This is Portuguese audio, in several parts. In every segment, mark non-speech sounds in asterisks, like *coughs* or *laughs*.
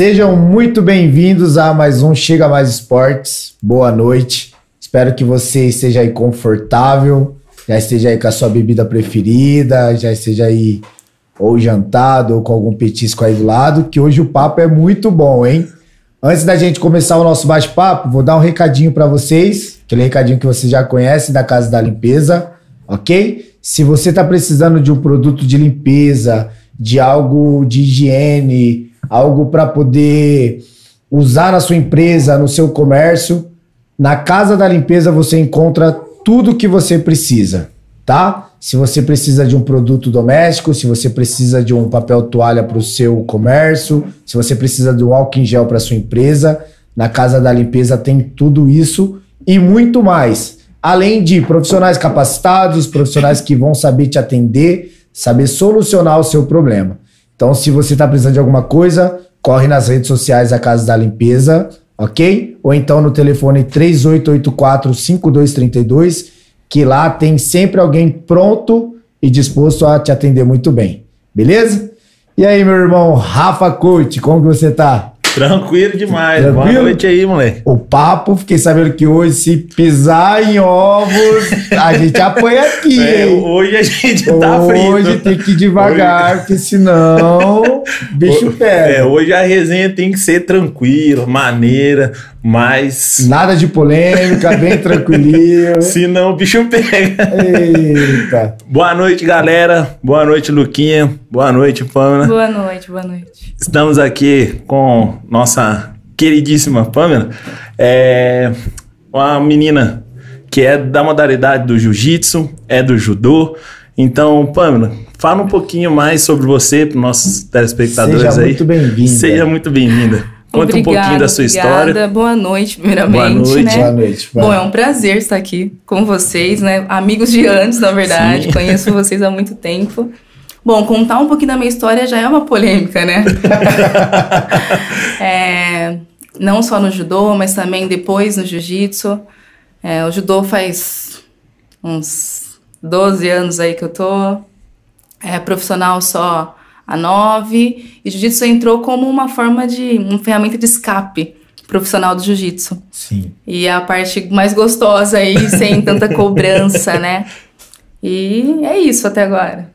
Sejam muito bem-vindos a mais um Chega Mais Esportes. Boa noite. Espero que você esteja aí confortável, já esteja aí com a sua bebida preferida, já esteja aí ou jantado ou com algum petisco aí do lado, que hoje o papo é muito bom, hein? Antes da gente começar o nosso bate-papo, vou dar um recadinho para vocês, aquele recadinho que você já conhece da Casa da Limpeza, ok? Se você está precisando de um produto de limpeza, de algo de higiene, algo para poder usar na sua empresa, no seu comércio, na Casa da Limpeza você encontra tudo que você precisa, tá? Se você precisa de um produto doméstico, se você precisa de um papel toalha para o seu comércio, se você precisa de um álcool em gel para sua empresa, na Casa da Limpeza tem tudo isso e muito mais. Além de profissionais capacitados, profissionais que vão saber te atender, saber solucionar o seu problema. Então, se você está precisando de alguma coisa, corre nas redes sociais da Casa da Limpeza ok? Ou então no telefone 3884-5232, que lá tem sempre alguém pronto e disposto a te atender muito bem, beleza? E aí, meu irmão Rafa Coach, como que você tá? Tranquilo demais. Tranquilo? Boa noite aí, moleque. O papo, fiquei sabendo que hoje, se pisar em ovos, a gente apanha aqui. É, hoje a gente tá frito. Hoje tem que ir devagar, hoje... porque senão o *laughs* bicho pega. É, hoje a resenha tem que ser tranquila, maneira, mas. Nada de polêmica, bem tranquilinho. *laughs* senão o bicho pega. Eita. Boa noite, galera. Boa noite, Luquinha. Boa noite, Pamela. Boa noite, boa noite. Estamos aqui com nossa queridíssima Pamela, é uma menina que é da modalidade do jiu-jitsu, é do judô. Então, Pamela, fala um pouquinho mais sobre você para os nossos telespectadores Seja aí. Muito bem-vinda. Seja muito bem-vinda. Conta obrigada, um pouquinho da sua obrigada. história. Boa noite, primeiramente. Boa noite. Né? Boa noite. Bom, é um prazer estar aqui com vocês, né? Amigos de antes, na verdade. Sim. Conheço vocês há muito tempo. Bom, contar um pouquinho da minha história já é uma polêmica, né? *laughs* é, não só no judô, mas também depois no jiu-jitsu. É, o judô faz uns 12 anos aí que eu tô. É profissional só há nove. E jiu-jitsu entrou como uma forma de. uma ferramenta de escape profissional do jiu-jitsu. Sim. E é a parte mais gostosa aí, sem tanta cobrança, *laughs* né? E é isso até agora.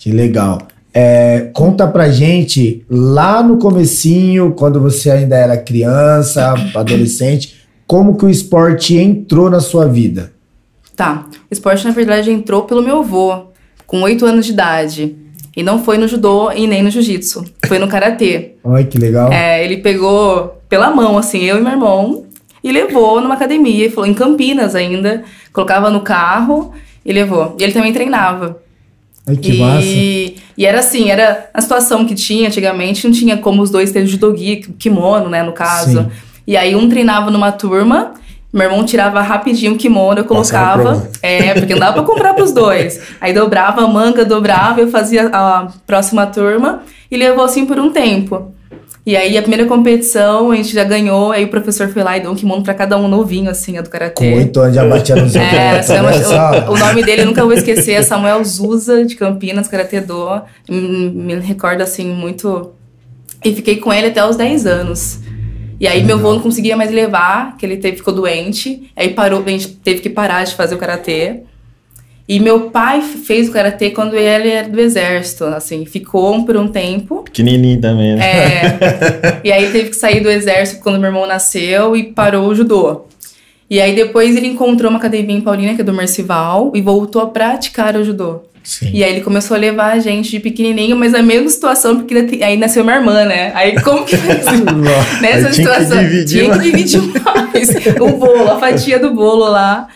Que legal. É, conta pra gente, lá no comecinho, quando você ainda era criança, *coughs* adolescente, como que o esporte entrou na sua vida? Tá. O esporte, na verdade, entrou pelo meu avô, com oito anos de idade. E não foi no judô e nem no jiu-jitsu. Foi no karatê. Olha que legal. É, ele pegou pela mão, assim, eu e meu irmão, e levou numa academia, e falou, em Campinas ainda. Colocava no carro e levou. E ele também treinava. Ai, que e, massa. e era assim, era a situação que tinha antigamente, não tinha como os dois terem judogi, kimono, né, no caso. Sim. E aí um treinava numa turma, meu irmão tirava rapidinho o kimono, eu colocava. É, porque não dava pra comprar pros dois. Aí dobrava a manga, dobrava, eu fazia a próxima turma e levou assim por um tempo. E aí a primeira competição a gente já ganhou, aí o professor foi lá e deu um kimono pra cada um novinho, assim, do karatê. Com oito anos já batia nos É, chama- só. o, o nome dele eu nunca vou esquecer, é Samuel Zuza, de Campinas, Karatê Do. Me, me recordo, assim, muito... E fiquei com ele até os 10 anos. E aí meu avô não conseguia mais levar, que ele teve, ficou doente. Aí parou, a gente teve que parar de fazer o Karatê. E meu pai fez o Karatê quando ele era do exército, assim. Ficou por um tempo. Pequenininho também, né? É, *laughs* e aí teve que sair do exército quando meu irmão nasceu e parou o judô. E aí depois ele encontrou uma academia em Paulínia, que é do Mercival, e voltou a praticar o judô. Sim. E aí ele começou a levar a gente de pequenininho, mas a mesma situação, porque aí nasceu minha irmã, né? Aí como que? *laughs* Nessa Aí tinha que situação. dividir tinha que dividir mais o bolo, a fatia do bolo lá.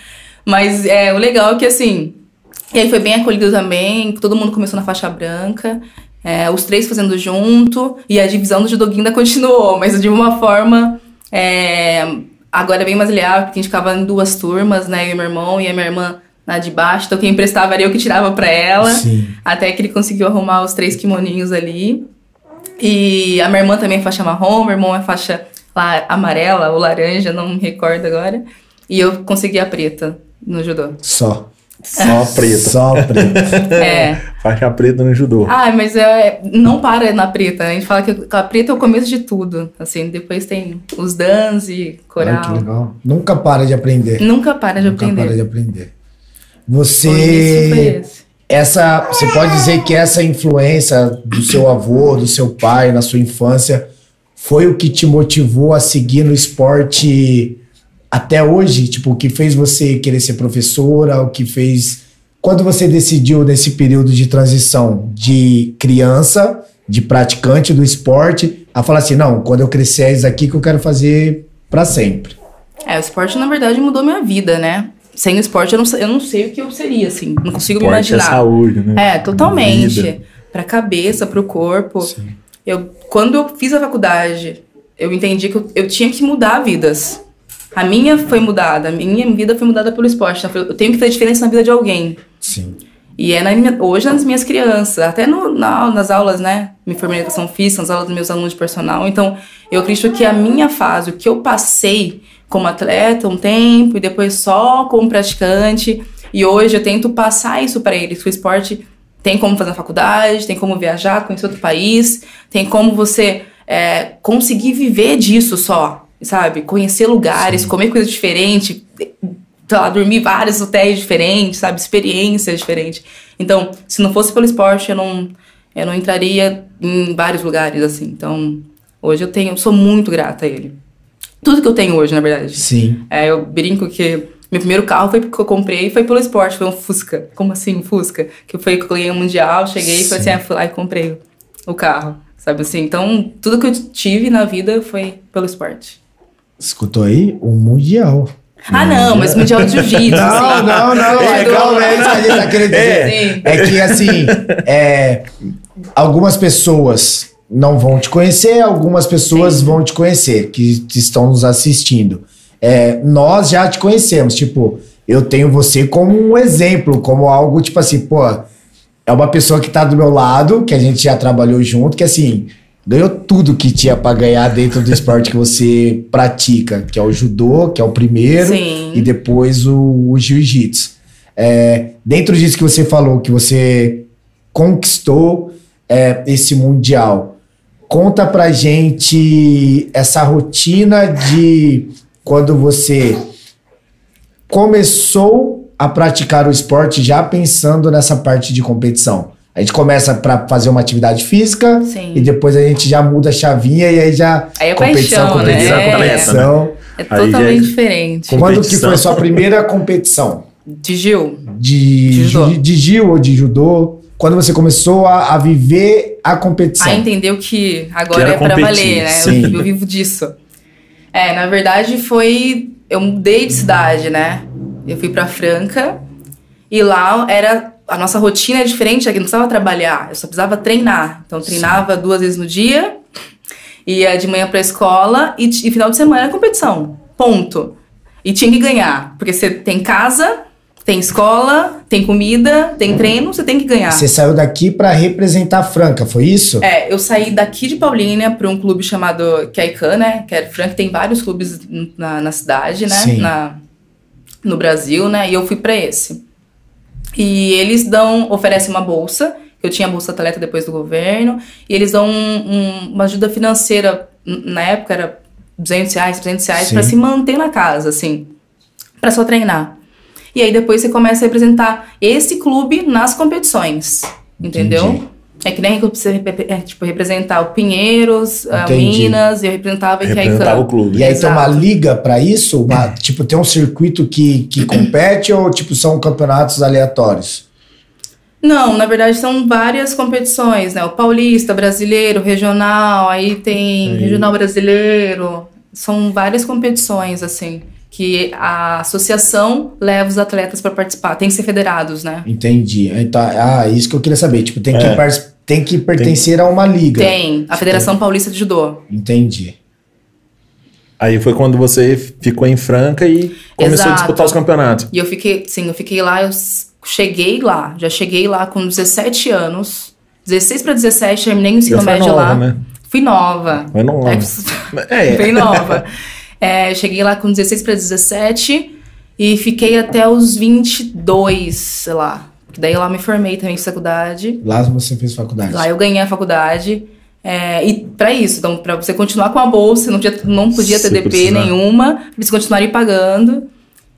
Mas é, o legal é que assim. E aí foi bem acolhido também, todo mundo começou na faixa branca. é, os três fazendo junto, e a divisão do judoguinho ainda *laughs* continuou, mas de uma forma é, agora é bem mais leal, porque a gente ficava em duas turmas, né? Eu e meu irmão e a minha irmã na de baixo, então quem emprestava era eu que tirava pra ela. Sim. Até que ele conseguiu arrumar os três kimoninhos ali. E a minha irmã também é faixa marrom, meu irmão é faixa la- amarela ou laranja, não me recordo agora. E eu consegui a preta no judô. Só. Só *laughs* preta. Só preta. É. Faixa preta no judô. Ah, mas é, não para na preta. A gente fala que a preta é o começo de tudo. Assim, depois tem os dans e Olha que coral. legal. Nunca para de aprender. Nunca para de Nunca aprender. para de aprender. Você. Essa, você pode dizer que essa influência do seu avô, do seu pai na sua infância foi o que te motivou a seguir no esporte até hoje? Tipo, o que fez você querer ser professora, o que fez. Quando você decidiu nesse período de transição de criança, de praticante do esporte, a falar assim: não, quando eu crescer é isso aqui que eu quero fazer pra sempre. É, o esporte, na verdade, mudou minha vida, né? Sem o esporte, eu não, sei- eu não sei o que eu seria, assim. Não consigo me Esporte é imaginar. saúde, né? É, totalmente. Vida. Pra cabeça, pro corpo. Eu, quando eu fiz a faculdade, eu entendi que eu, eu tinha que mudar vidas. A minha foi mudada, a minha vida foi mudada pelo esporte. Então, Eu tenho que fazer diferença na vida de alguém. Sim. E é na minha- hoje nas minhas crianças, até no- na- nas aulas, né? Me formei em educação física, nas aulas dos meus alunos de personal. Então, eu acredito que a minha fase, o que eu passei como atleta um tempo e depois só como praticante, e hoje eu tento passar isso para eles. Que o esporte tem como fazer na faculdade, tem como viajar, conhecer outro país, tem como você é, conseguir viver disso só, sabe? Conhecer lugares, comer coisa diferente, lá, dormir vários hotéis diferentes, sabe? Experiências diferentes. Então, se não fosse pelo esporte, eu não, eu não entraria em vários lugares, assim. Então, hoje eu tenho, eu sou muito grata a ele. Tudo que eu tenho hoje, na verdade. Sim. É, eu brinco que meu primeiro carro foi porque eu comprei foi pelo esporte, foi um Fusca. Como assim, um Fusca? Que foi que eu ganhei um mundial, cheguei e assim, ah, fui lá e comprei o carro. Sabe assim? Então, tudo que eu tive na vida foi pelo esporte. Escutou aí? O Mundial. Ah, não, mas mundial de jiu-jitsu. Não, *laughs* assim. não, não, é, calma, é isso que a gente tá querendo dizer. Sim. É que assim, é, algumas pessoas não vão te conhecer, algumas pessoas vão te conhecer, que, que estão nos assistindo. É, nós já te conhecemos, tipo, eu tenho você como um exemplo, como algo tipo assim, pô, é uma pessoa que tá do meu lado, que a gente já trabalhou junto, que assim, ganhou tudo que tinha pra ganhar dentro do esporte que você pratica, que é o judô, que é o primeiro, Sim. e depois o, o jiu-jitsu. É, dentro disso que você falou, que você conquistou é, esse mundial, conta pra gente essa rotina de quando você começou a praticar o esporte já pensando nessa parte de competição. A gente começa pra fazer uma atividade física Sim. e depois a gente já muda a chavinha e aí já Aí é competição, paixão, competição, né? competição. É é- totalmente diferente. Quando que foi a sua primeira competição? De Gil? De, De de Gil ou de judô? Quando você começou a, a viver a competição? Aí entendeu que agora Que é pra competir, valer, né? sim. Eu, eu vivo disso. É, na verdade foi. Eu mudei de cidade, né? Eu fui pra Franca e lá era. A nossa rotina é diferente, aqui não precisava trabalhar, eu só precisava treinar. Então eu treinava duas vezes no dia, ia de manhã pra escola e, e final de semana era competição. Ponto. E tinha que ganhar, porque você tem casa, tem escola, tem comida, tem treino, você tem que ganhar. Você saiu daqui pra representar a Franca, foi isso? É, eu saí daqui de Paulínia para um clube chamado Kaikan, né? Que é Frank, tem vários clubes na, na cidade, né? Sim. Na, no Brasil, né? E eu fui para esse. E eles dão, oferecem uma bolsa. Eu tinha bolsa atleta depois do governo. E eles dão um- um- uma ajuda financeira. Na época era 200 reais, 300 reais para se manter na casa, assim. para só treinar. E aí depois você começa a representar esse clube nas competições. Entendeu? Entendi. É que nem você rep- é, tipo, representar o Pinheiros, a. Minas, e eu representava o Representava o clube. E aí tem uma Exato. liga pra isso? Uma- tipo, tem um circuito que, que compete ou tipo são campeonatos aleatórios? Não, na verdade são várias competições, né? O paulista, brasileiro, regional, aí tem Aí. regional brasileiro. São várias competições, assim, que a associação leva os atletas para participar. Tem que ser federados, né? Entendi. Então, ah, isso que eu queria saber. Tipo, tem que, É. tem que pertencer a uma liga. Tem. A Federação Paulista de Judô. Entendi. Aí foi quando você ficou em Franca e começou a Exato. disputar os campeonatos. E eu fiquei, sim, eu fiquei lá, eu cheguei lá, já cheguei lá com 17 anos. 16 para 17, terminei o ensino foi médio nova, lá. né? Fui nova. Foi nova. É É, *laughs* bem nova. É, cheguei lá com 16 para 17 e fiquei até os 22, sei lá. Daí lá eu me formei também em faculdade. Lá você fez faculdade. Lá eu ganhei a faculdade. É, e para isso, então, para você continuar com a bolsa, não, tinha, não podia ter Se DP precisar. nenhuma, pra eles continuarem pagando.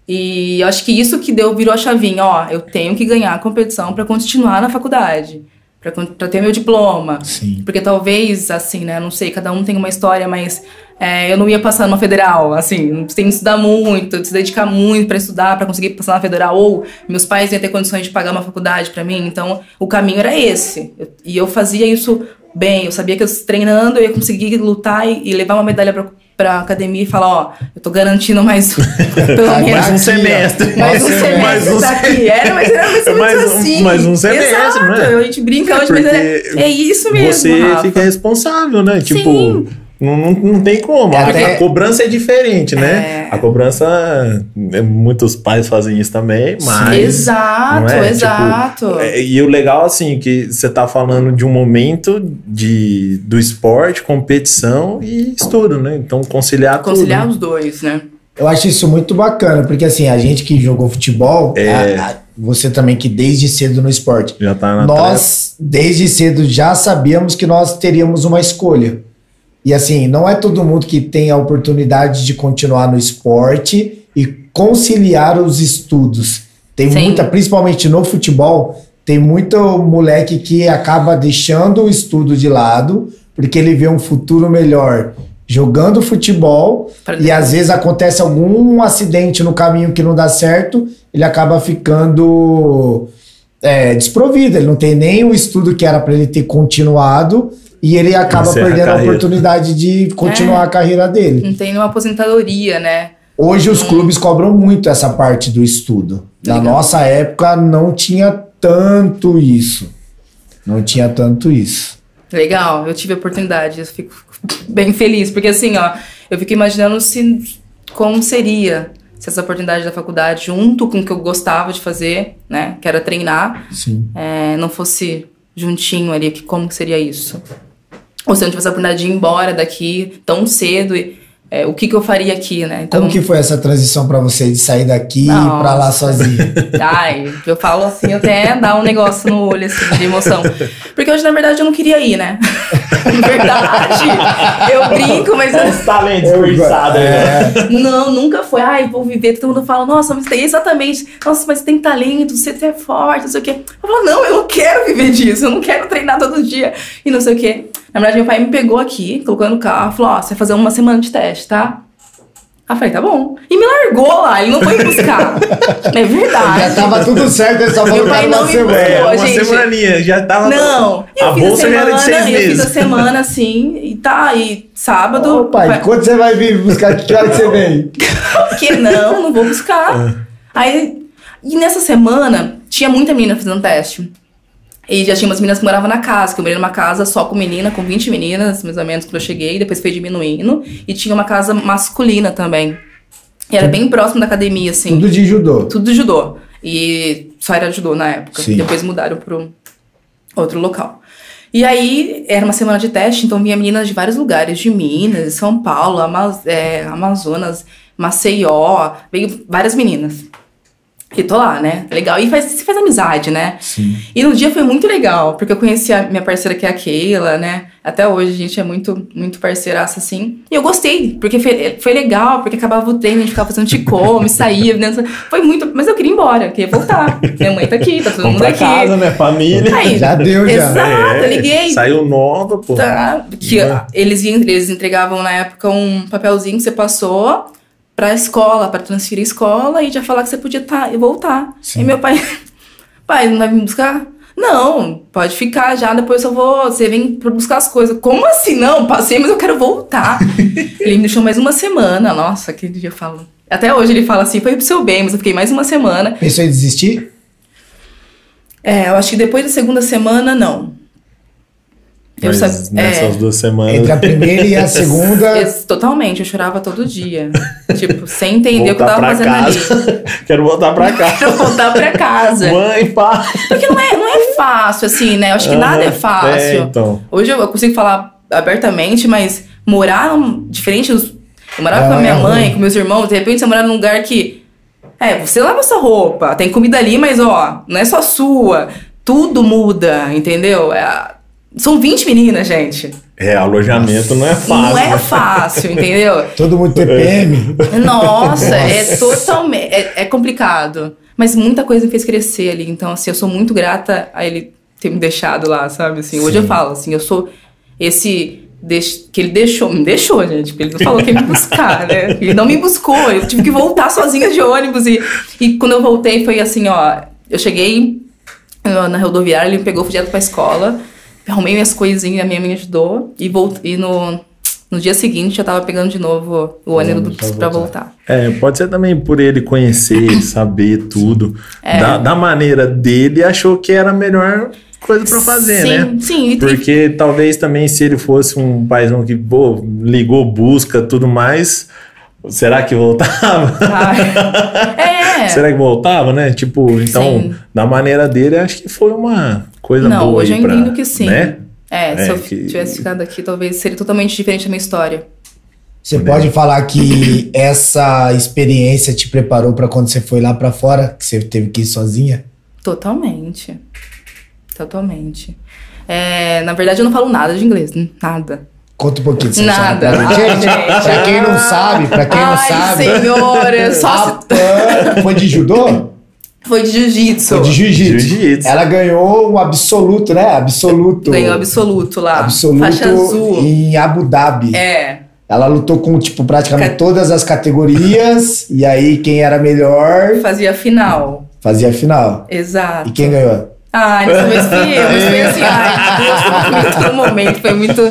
E eu acho que isso que deu, virou a chavinha, ó, eu tenho que ganhar a competição para continuar na faculdade, pra ter meu diploma. Sim. Porque talvez, assim, né, não sei, cada um tem uma história, mas é, eu não ia passar numa federal, assim, tem que estudar muito, se dedicar muito para estudar, para conseguir passar na federal, ou meus pais iam ter condições de pagar uma faculdade para mim, então o caminho era esse. Eu- e eu fazia isso bem, eu sabia que eu treinando eu ia conseguir lutar e, e levar uma medalha pra, academia e falar, ó, eu tô garantindo mais, pelo Mais *laughs* menos Mais um Aqui, ó. semestre. mais um semestre mais um daqui. Era, mas era mais ou menos um- assim. mais um semestre, Exato. não é? A gente brinca hoje, mas é, é isso mesmo, Você Rafa. fica responsável, né? Tipo, não, não, não tem como. É A- até- A cobrança é diferente, né? É. A cobrança, é, muitos pais fazem isso também, mas. Exato, é? exato. Tipo, é, e o legal, assim, que você tá falando de um momento de, do esporte, competição e estudo, né? Então, conciliar, Conciliar tudo. os dois, né? Eu acho isso muito bacana, porque assim, a gente que jogou futebol, É. a- a- você também que desde cedo no esporte, Já tá na nós desde cedo já sabíamos que nós teríamos uma escolha. E assim, não é todo mundo que tem a oportunidade de continuar no esporte e conciliar os estudos. Tem Sim. muita, principalmente no futebol, tem muito moleque que acaba deixando o estudo de lado porque ele vê um futuro melhor jogando futebol e às vezes acontece algum acidente no caminho que não dá certo, ele acaba ficando é, desprovido, ele não tem nem o estudo que era para ele ter continuado e ele acaba Encerra a perdendo a, carreira. oportunidade de continuar É. a carreira dele. Não tem nenhuma aposentadoria, né? Hoje os clubes cobram muito essa parte do estudo. Na Legal. nossa época não tinha tanto isso. Não tinha tanto isso. Legal, eu tive a oportunidade, eu fico bem feliz, porque assim, ó, eu fico imaginando se como seria se essa oportunidade da faculdade, junto com o que eu gostava de fazer, né, que era treinar, Sim. é, não fosse juntinho ali, que como que seria isso? Ou se eu não tivesse a oportunidade de ir embora daqui tão cedo, e, é, o que que eu faria aqui, né? Então, Como que foi essa transição para você de sair daqui e pra lá sozinho? *laughs* Ai, eu falo assim, até dá um negócio no olho, assim, de emoção. Porque hoje, na verdade, eu não queria ir, né? *laughs* verdade. Eu brinco, mas... Os talentos desperdiçados, né? É, Não, nunca foi. Ai, vou viver. Todo mundo fala, nossa, mas tem exatamente. Nossa, mas tem talento, você é forte, não sei o quê. Eu falo, não, eu não quero viver disso, eu não quero treinar todo dia e não sei o quê. Na verdade, meu pai me pegou aqui, colocou no carro, falou, ó, você vai fazer uma semana de teste, tá? Aí eu falei, tá bom. E me largou lá, ele não foi buscar. *laughs* é verdade. já tava tudo certo, ele só falou não uma me semana. É, uma gente. semaninha, já tava. Não, eu a fiz a bolsa já era de semana, seis eu fiz a meses. semana assim, e tá, e sábado. Ô, pai, vai- quando você vai vir buscar? Que hora que você vem? *laughs* que não, não vou buscar. Aí, e nessa semana, tinha muita menina fazendo teste. E já tinha umas meninas que moravam na casa, que eu morei numa casa só com menina, com 20 meninas, mais ou menos, quando eu cheguei, depois foi diminuindo. E tinha uma casa masculina também. E era bem próximo da academia, assim. Tudo de judô. Tudo judô. E só era judô na época. Sim. Depois mudaram pro outro local. E aí, era uma semana de teste, então vinha meninas de vários lugares, de Minas, São Paulo, Ama- é, Amazonas, Maceió, veio várias meninas. E tô lá, né? Legal. E faz, se faz amizade, né? Sim. E no dia foi muito legal, porque eu conheci a minha parceira que é a Keila, né? Até hoje a gente é muito, muito parceiraça, assim. E eu gostei, porque foi, foi legal, porque acabava o treino, a gente ficava fazendo ticome, *laughs* saía, dentro. Foi muito. Mas eu queria ir embora, eu queria voltar. Minha mãe tá aqui, tá todo Vamos mundo pra aqui. casa, né? Família. Aí, Já deu, já. Exato, É, liguei. Saiu nova, pô. Tá, que eles, eles entregavam na época um papelzinho que você passou pra escola, pra transferir a escola e já falar que você podia tá, e voltar. Sim. E meu pai, *laughs* pai, não vai me buscar? Não, pode ficar já, depois eu vou, você vem pra buscar as coisas. Como assim? Não, passei, mas eu quero voltar. *laughs* ele me deixou mais uma semana, nossa, aquele dia falo. Até hoje ele fala assim, foi pro seu bem, mas eu fiquei mais uma semana. Pensou em desistir? É, eu acho que depois da segunda semana, não. Eu Mas nessas é. duas semanas. Entre a primeira e a *laughs* segunda. Totalmente, eu chorava todo dia. *laughs* tipo, sem entender o que eu voltar tava fazendo ali. casa. *laughs* Quero voltar pra casa. Pra voltar pra casa. Mãe, pai. Porque não é, não é fácil, assim, né? Eu acho que nada é fácil. É, então. Hoje eu eu consigo falar abertamente, mas morar num- diferente. dos- Eu morava É, com a minha é mãe, ruim. com meus irmãos, de repente você morar num lugar que É, você lava sua roupa, tem comida ali, mas ó, não é só sua. Tudo muda, entendeu? É, são 20 meninas, gente. É, alojamento não é fácil. Não é né? fácil, entendeu? *laughs* Todo mundo TPM. Nossa, é totalmente. É, é complicado. Mas muita coisa me fez crescer ali. Então, assim, eu sou muito grata a ele ter me deixado lá, sabe? Assim, hoje Sim. eu falo, assim, eu sou esse. deix- que ele deixou, me deixou, gente, porque ele não falou que ia me buscar, né? Ele não me buscou, eu tive que voltar sozinha de ônibus. E, e quando eu voltei, foi assim, ó. Eu cheguei na na rodoviária, ele me pegou, fui direto pra escola, *laughs* arrumei minhas coisinhas, a minha mãe me ajudou, e, voltei, e no, no dia seguinte eu tava pegando de novo o ônibus pra voltar. É, pode ser também por ele conhecer, *coughs* saber tudo. É. Da, da maneira dele, achou que era a melhor coisa pra fazer, sim, né? Sim, Porque talvez também se ele fosse um paizão que, pô, ligou, busca, tudo mais, será que voltava? É. *laughs* Será que voltava, né? Tipo, então, Sim. da maneira dele, acho que foi uma coisa Não, boa hoje aí eu pra, entendo que sim. Né? É, É, se eu que- tivesse ficado aqui, talvez seria totalmente diferente a minha história. Você pode falar que essa experiência te preparou pra quando você foi lá pra fora, que você teve que ir sozinha? Totalmente. Totalmente. É, na verdade, eu não falo nada de inglês. Nada. Conta um pouquinho dessa Nada. história pra gente. Pra quem não sabe, pra quem não Ai, sabe. senhora, só a se... Pan foi de judô? Foi de jiu-jitsu. Foi de jiu-jitsu. Jiu-jitsu. Ela ganhou um absoluto, né? Absoluto. Ganhou absoluto lá. Absoluto Faixa azul. em Abu Dhabi. É. Ela lutou com, tipo, praticamente Ca- todas as categorias. e aí, quem era melhor Fazia final. fazia a final. Exato. E quem ganhou? *laughs* Ai, dessa vez fui eu, mas foi assim, ai, Deus, foi muito no momento, foi muito.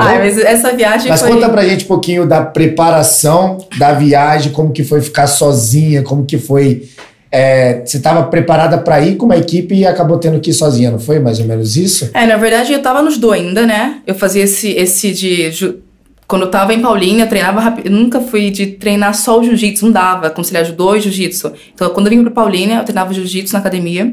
Ai, mas essa viagem Mas foi. conta pra gente um pouquinho da preparação da viagem, como que foi ficar sozinha, como que foi. é, você estava preparada pra ir com uma equipe e acabou tendo que ir sozinha, não foi mais ou menos isso? É, na verdade eu tava no judô ainda, né? Eu fazia esse, esse de. ju- Quando eu tava em Paulínia, eu treinava rápido. Nunca fui de treinar só o jiu-jitsu, não dava, conciliar judô e jiu-jitsu. Então, quando eu vim pra Paulínia, eu treinava jiu-jitsu na academia.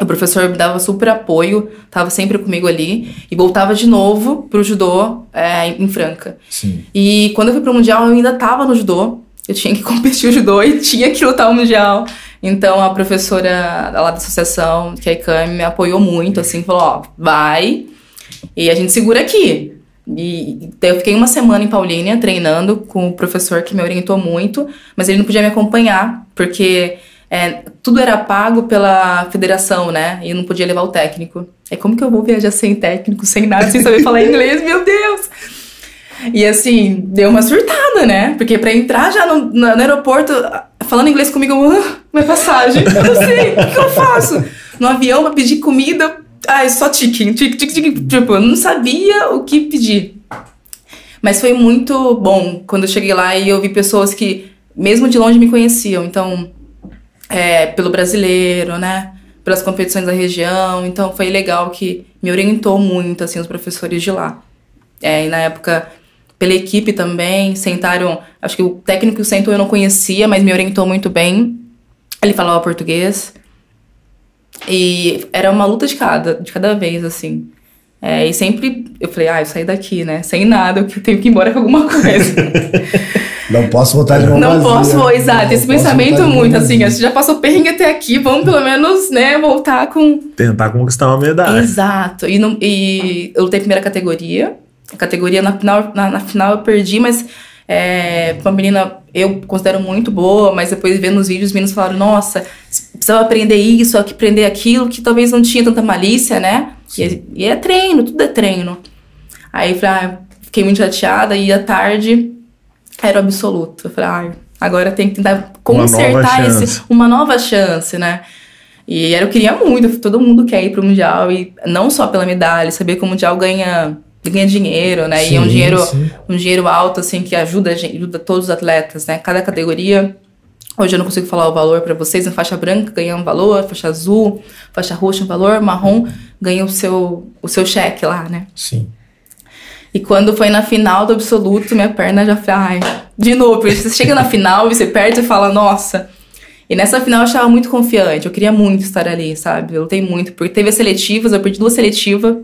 O professor me dava super apoio, tava sempre comigo ali. E voltava de novo pro judô é, em Franca. Sim. E quando eu fui pro Mundial, eu ainda tava no judô. Eu tinha que *laughs* competir o judô e tinha que lutar o Mundial. Então a professora lá da associação, que é a Ikami, me apoiou muito, assim, falou, ó, vai e a gente segura aqui. E eu fiquei uma semana em Paulínia treinando com o professor que me orientou muito, mas ele não podia me acompanhar, porque é, tudo era pago pela federação, né? E eu não podia levar o técnico. É como que eu vou viajar sem técnico, sem nada, sem saber falar inglês, meu Deus! E assim, deu uma surtada, né? Porque pra entrar já no, no- aeroporto, falando inglês comigo, ah, minha passagem, eu não sei, o que eu faço? No avião, pra pedir comida, ai, só ticking, tic, tic, tic, tipo, eu não sabia o que pedir. Mas foi muito bom quando eu cheguei lá e eu vi pessoas que, mesmo de longe, me conheciam. Então, é, pelo brasileiro, né? Pelas competições da região. Então, foi legal que me orientou muito, assim, os professores de lá. É, e na época, pela equipe também, sentaram. Acho que o técnico sentou eu não conhecia, mas me orientou muito bem. Ele falava português. E era uma luta de cada, de cada vez, assim. É, e sempre eu falei, ah, eu saí daqui, né? Sem nada, eu tenho que ir embora com alguma coisa. *laughs* Não posso voltar de mão Não vazia. posso, exato. Esse pensamento muito, assim, a gente já passou perrengue até aqui, vamos pelo menos, né, voltar com. Tentar conquistar uma medalha. Exato. E, não- e eu lutei primeira categoria. A categoria na final, na, na final eu perdi, mas é, uma menina eu considero muito boa, mas depois vendo os vídeos, os meninos falaram, nossa, precisava aprender isso, aprender aquilo, que talvez não tinha tanta malícia, né? E, e é treino, tudo é treino. Aí eu falei, ah, fiquei muito chateada e à tarde era o absoluto. Eu falei, ah, agora tem que tentar Uma consertar nova esse, uma nova chance, né? E era, eu queria muito, todo mundo quer ir pro Mundial, e não só pela medalha, saber que o Mundial ganha, ganha dinheiro, né? e é um Sim, dinheiro, sim. um dinheiro alto, assim, que ajuda, a gente, ajuda todos os atletas, né? Cada categoria. Hoje eu não consigo falar o valor para vocês, na faixa branca ganha um valor, faixa azul, faixa roxa um valor, marrom ganha o seu, o seu cheque lá, né? Sim. E quando foi na final do absoluto, minha perna já foi, ai, de novo, porque você chega na final e você perde e fala, nossa. E nessa final eu estava muito confiante, eu queria muito estar ali, sabe? Eu lutei muito, porque teve as seletivas, eu perdi duas seletivas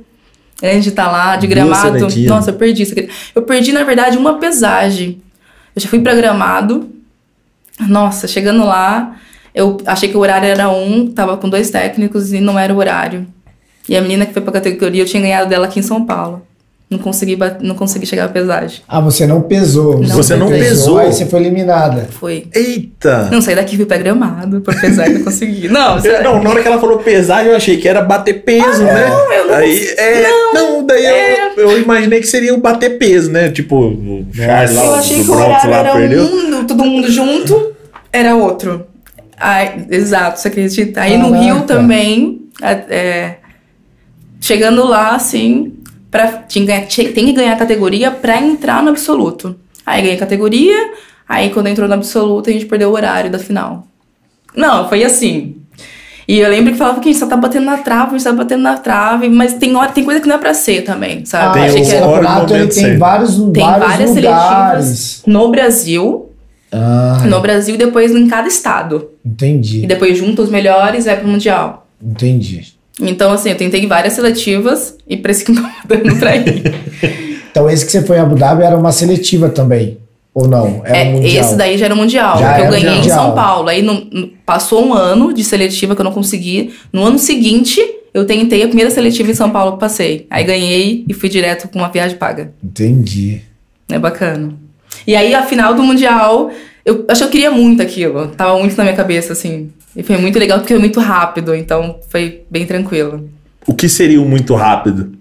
antes de estar lá, de gramado. Nossa, eu perdi. Eu perdi, na verdade, uma pesagem. Eu já fui pra gramado, Nossa, chegando lá, eu achei que o horário era um, tava com dois técnicos e não era o horário. E a menina que foi pra categoria, eu tinha ganhado dela aqui em São Paulo. Não consegui, não consegui chegar à pesagem. Ah, você não pesou. Não Você não pesou. Aí você foi eliminada. Foi. Eita! Não saí daqui, fui pra gramado pra pesar e não consegui. Não, Eu- não, na hora que ela falou pesagem, eu achei que era bater peso, né? Ah, eu não Aí, é, não, daí é. Eu, eu imaginei que seria o bater peso, né? Tipo, o Charles lá, Eu achei do que o horário lá era perdeu. um, todo mundo junto, era outro. Ai, exato, você acredita? Aí no Caraca. Rio também, é, é, chegando lá, assim, pra, tinha, tinha- tem que ganhar a categoria pra entrar no absoluto. Aí ganhei a categoria, aí quando entrou no absoluto a gente perdeu o horário da final. Não, foi assim. E eu lembro que falava que a gente só tá batendo na trave, a gente tá batendo na trave, mas tem, hora, tem coisa que não é pra ser também, sabe? Ah, Tem Achei o- e campeonato ele tem vários, tem vários várias lugares. seletivas no Brasil, Ah, no Brasil e depois em cada estado. E entendi. depois junta os melhores e vai pro Mundial. Entendi. Então, assim, eu tentei várias seletivas e parece que não tava dando pra ir. *laughs* Então esse que você foi em Abu Dhabi era uma seletiva também? Ou não? Era É, um mundial? esse daí já era mundial, Já eu ganhei mundial. em São Paulo. Aí no- no- passou um ano de seletiva que eu não consegui. No ano seguinte, eu tentei a primeira seletiva em São Paulo, passei. Aí ganhei e fui direto com uma viagem paga. Entendi. É bacana. E aí, a final do Mundial, eu acho que eu queria muito aquilo. Tava muito na minha cabeça, assim. E foi muito legal porque foi muito rápido, então foi bem tranquilo. O que seria o muito rápido?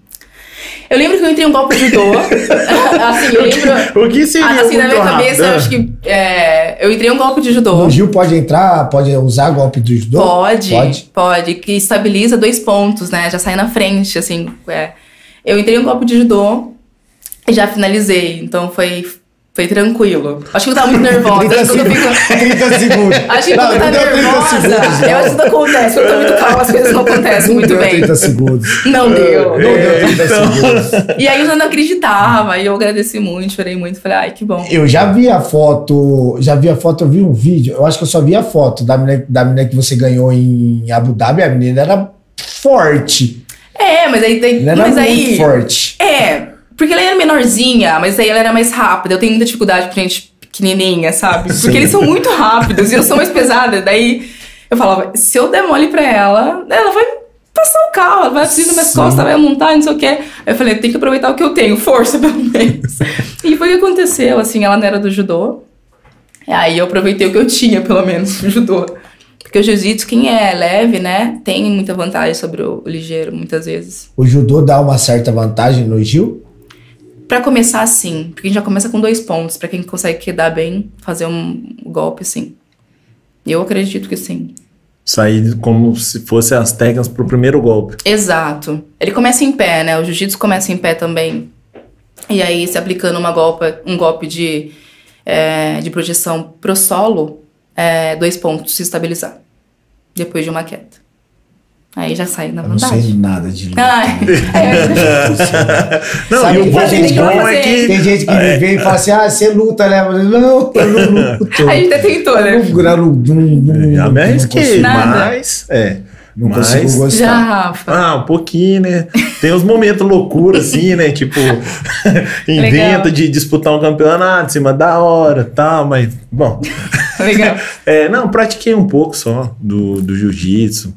Eu lembro que eu entrei um golpe de judô. *laughs* *laughs* assim, eu lembro. O que seria Assim, na minha rápido? cabeça, eu acho que. é, eu entrei um golpe de judô. No Gil pode entrar, pode usar golpe do judô? Pode, Pode. pode, que estabiliza dois pontos, né? Já sai na frente, assim. é. Eu entrei um golpe de judô e já finalizei, então foi, foi tranquilo. Acho que eu tava muito *laughs* nervosa. 30 Acho que eu segundos. fico. 30 segundos. Acho que Não, quando tá não deu 30 nervosa, segundos, eu não. acho que isso acontece. Quando eu tô muito calma, as coisas não acontecem Não muito deu bem. 30 segundos. Não deu. Não deu 30 Então. segundos. E aí eu já não acreditava, e eu agradeci muito, chorei muito, falei, ai, que bom. Eu já vi a foto, já vi a foto, eu vi um vídeo, eu acho que eu só vi a foto da menina, da menina que você ganhou em Abu Dhabi, a menina era forte. É, mas aí. Ela era mas muito aí forte. É, porque ela era menorzinha, mas aí ela era mais rápida. Eu tenho muita dificuldade com gente pequenininha, sabe? Porque Sim. eles são muito rápidos e eu sou mais *laughs* pesada. Daí eu falava, se eu der mole pra ela, ela vai passar o carro, ela vai subir nas minhas costas, vai montar, não sei o quê. Aí eu falei, tem que aproveitar o que eu tenho, força pelo menos. *laughs* e foi o que aconteceu, assim, ela não era do judô. Aí eu aproveitei o que eu tinha, pelo menos, do judô. Porque o jiu-jitsu, quem é leve, né, tem muita vantagem sobre o ligeiro, muitas vezes. O judô dá uma certa vantagem no Gil? Pra começar, sim. Porque a gente já começa com dois pontos. Pra quem consegue quedar bem, fazer um golpe, sim. Eu acredito que sim. Sair como se fosse as técnicas pro primeiro golpe. Exato. Ele começa em pé, né? O jiu-jitsu começa em pé também. E aí, se aplicando uma golpe, um golpe de, é, de projeção pro solo, é, dois pontos se estabilizar. Depois de uma queda. Aí já sai na Eu não sei nada de luta. Ai, é, Não, Sabe e o que bom, tem gente o que bom vai é que. Tem gente que me vê e fala assim: ah, você luta, né? Eu falo, Não, eu não luto. *laughs* a gente até tentou, né? Eu não, não, não, Já me não arrisquei, consigo- Nada. mas. É. Não mas, consigo Já, gostar. Rafa. Ah, um pouquinho, né? Tem uns momentos loucura, assim, né? Tipo, *laughs* inventa de disputar um campeonato em cima da hora tal, mas, bom. Legal. *laughs* É, não, pratiquei um pouco só do, do jiu-jitsu.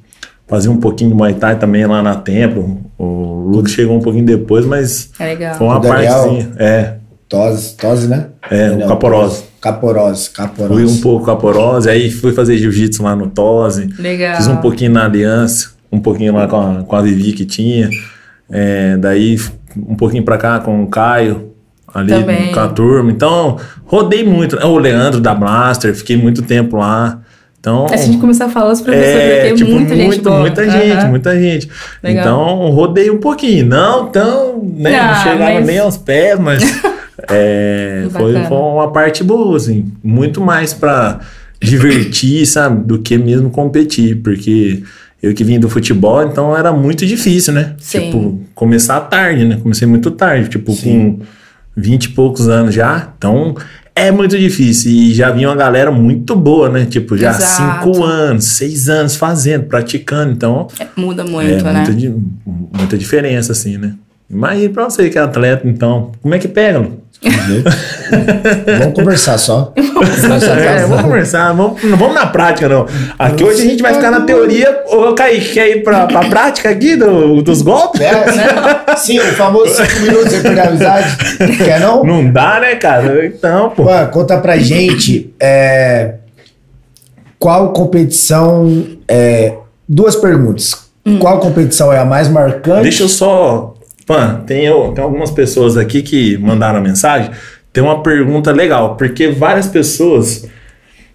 Fazia um pouquinho de Muay Thai também lá na Templo. O Lucas chegou um pouquinho depois, mas É legal. foi uma O Daniel? partezinha. É, Tose, tose, né? É, o Não, Caporose. Caporose, caporose. fui um pouco caporose, aí fui fazer jiu-jitsu lá no Tose. Legal. Fiz um pouquinho na Aliança, um pouquinho lá com a, com a Vivi que tinha. É, daí um pouquinho pra cá com o Caio, ali Também. com a turma. Então, rodei muito. O Leandro da Blaster, fiquei muito tempo lá. Então, É, a gente começar a falar os professores, é, porque tipo, muita gente muito, muita gente, Aham. muita gente. Legal. Então, rodei um pouquinho. Não tão, né? Ah, não chegava mas- nem aos pés, mas *laughs* é, foi, foi uma parte boa, assim. Muito mais pra divertir, sabe? Do que mesmo competir. Porque eu que vim do futebol, então era muito difícil, né? Sim. Tipo, começar tarde, né? Comecei muito tarde, tipo, Sim. com 20 e poucos anos já. Então, é muito difícil. E já vinha uma galera muito boa, né? Tipo, já Exato. cinco anos, seis anos fazendo, praticando. Então, É, Muda é muito, né? muita, muita diferença, assim, né? Mas e pra você que é atleta, então, como é que pega? Vamos conversar só. *laughs* É, vamos conversar, vamos, não vamos na prática, não. Aqui hoje a gente vai ficar na teoria. Ô, Kaique, quer ir pra, pra prática aqui do, dos golpes? É, sim, o famoso 5 minutos a amizade. Quer não? Não dá, né, cara? Então, pô. Mano, conta pra gente é, qual competição. É, duas perguntas. Qual competição é a mais marcante? Deixa eu só. Pan, tem, eu, tem algumas pessoas aqui que mandaram mensagem. Tem uma pergunta legal, porque várias pessoas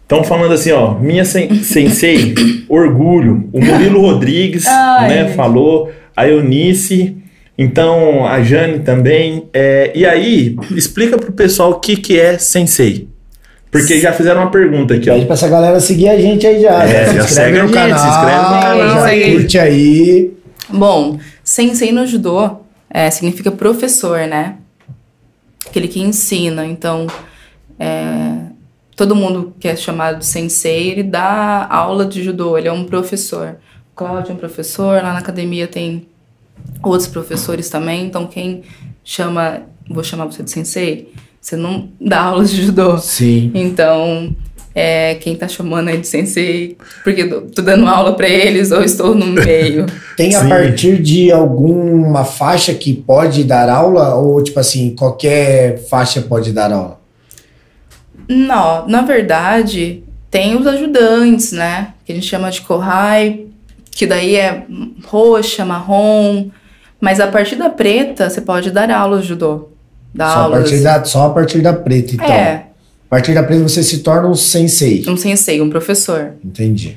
estão falando assim, ó. Minha sen- *coughs* sensei, orgulho. O Murilo Rodrigues, *laughs* Ai, né, gente. falou. A Eunice. Então, a Jane também. É, e aí, explica pro pessoal o que, que é sensei. Porque já fizeram uma pergunta aqui, ó. Pede pra essa galera seguir a gente aí já. É, Se já inscreve segue no gente, canal, se inscreve no canal já aí. curte aí. Bom, sensei no judô é, significa professor, né? Aquele que ensina. Então, é, todo mundo que é chamado de sensei, ele dá aula de judô, ele é um professor. O Cláudio é um professor, lá na academia tem outros professores também. Então, quem chama, vou chamar você de sensei, você não dá aula de judô. Sim. Então, é, quem tá chamando aí de sensei, porque eu tô dando aula pra eles ou estou no meio. *laughs* Tem a Sim. partir de alguma faixa que pode dar aula? Ou, tipo assim, qualquer faixa pode dar aula? Não, na verdade, tem os ajudantes, né? Que a gente chama de Kohai, que daí é roxa, marrom. Mas a partir da preta, você pode dar aulas de judô. Dar Só a, aulas. partir da, só a partir da preta, então. É, A partir da preta você se torna um sensei. um sensei, um professor. Entendi.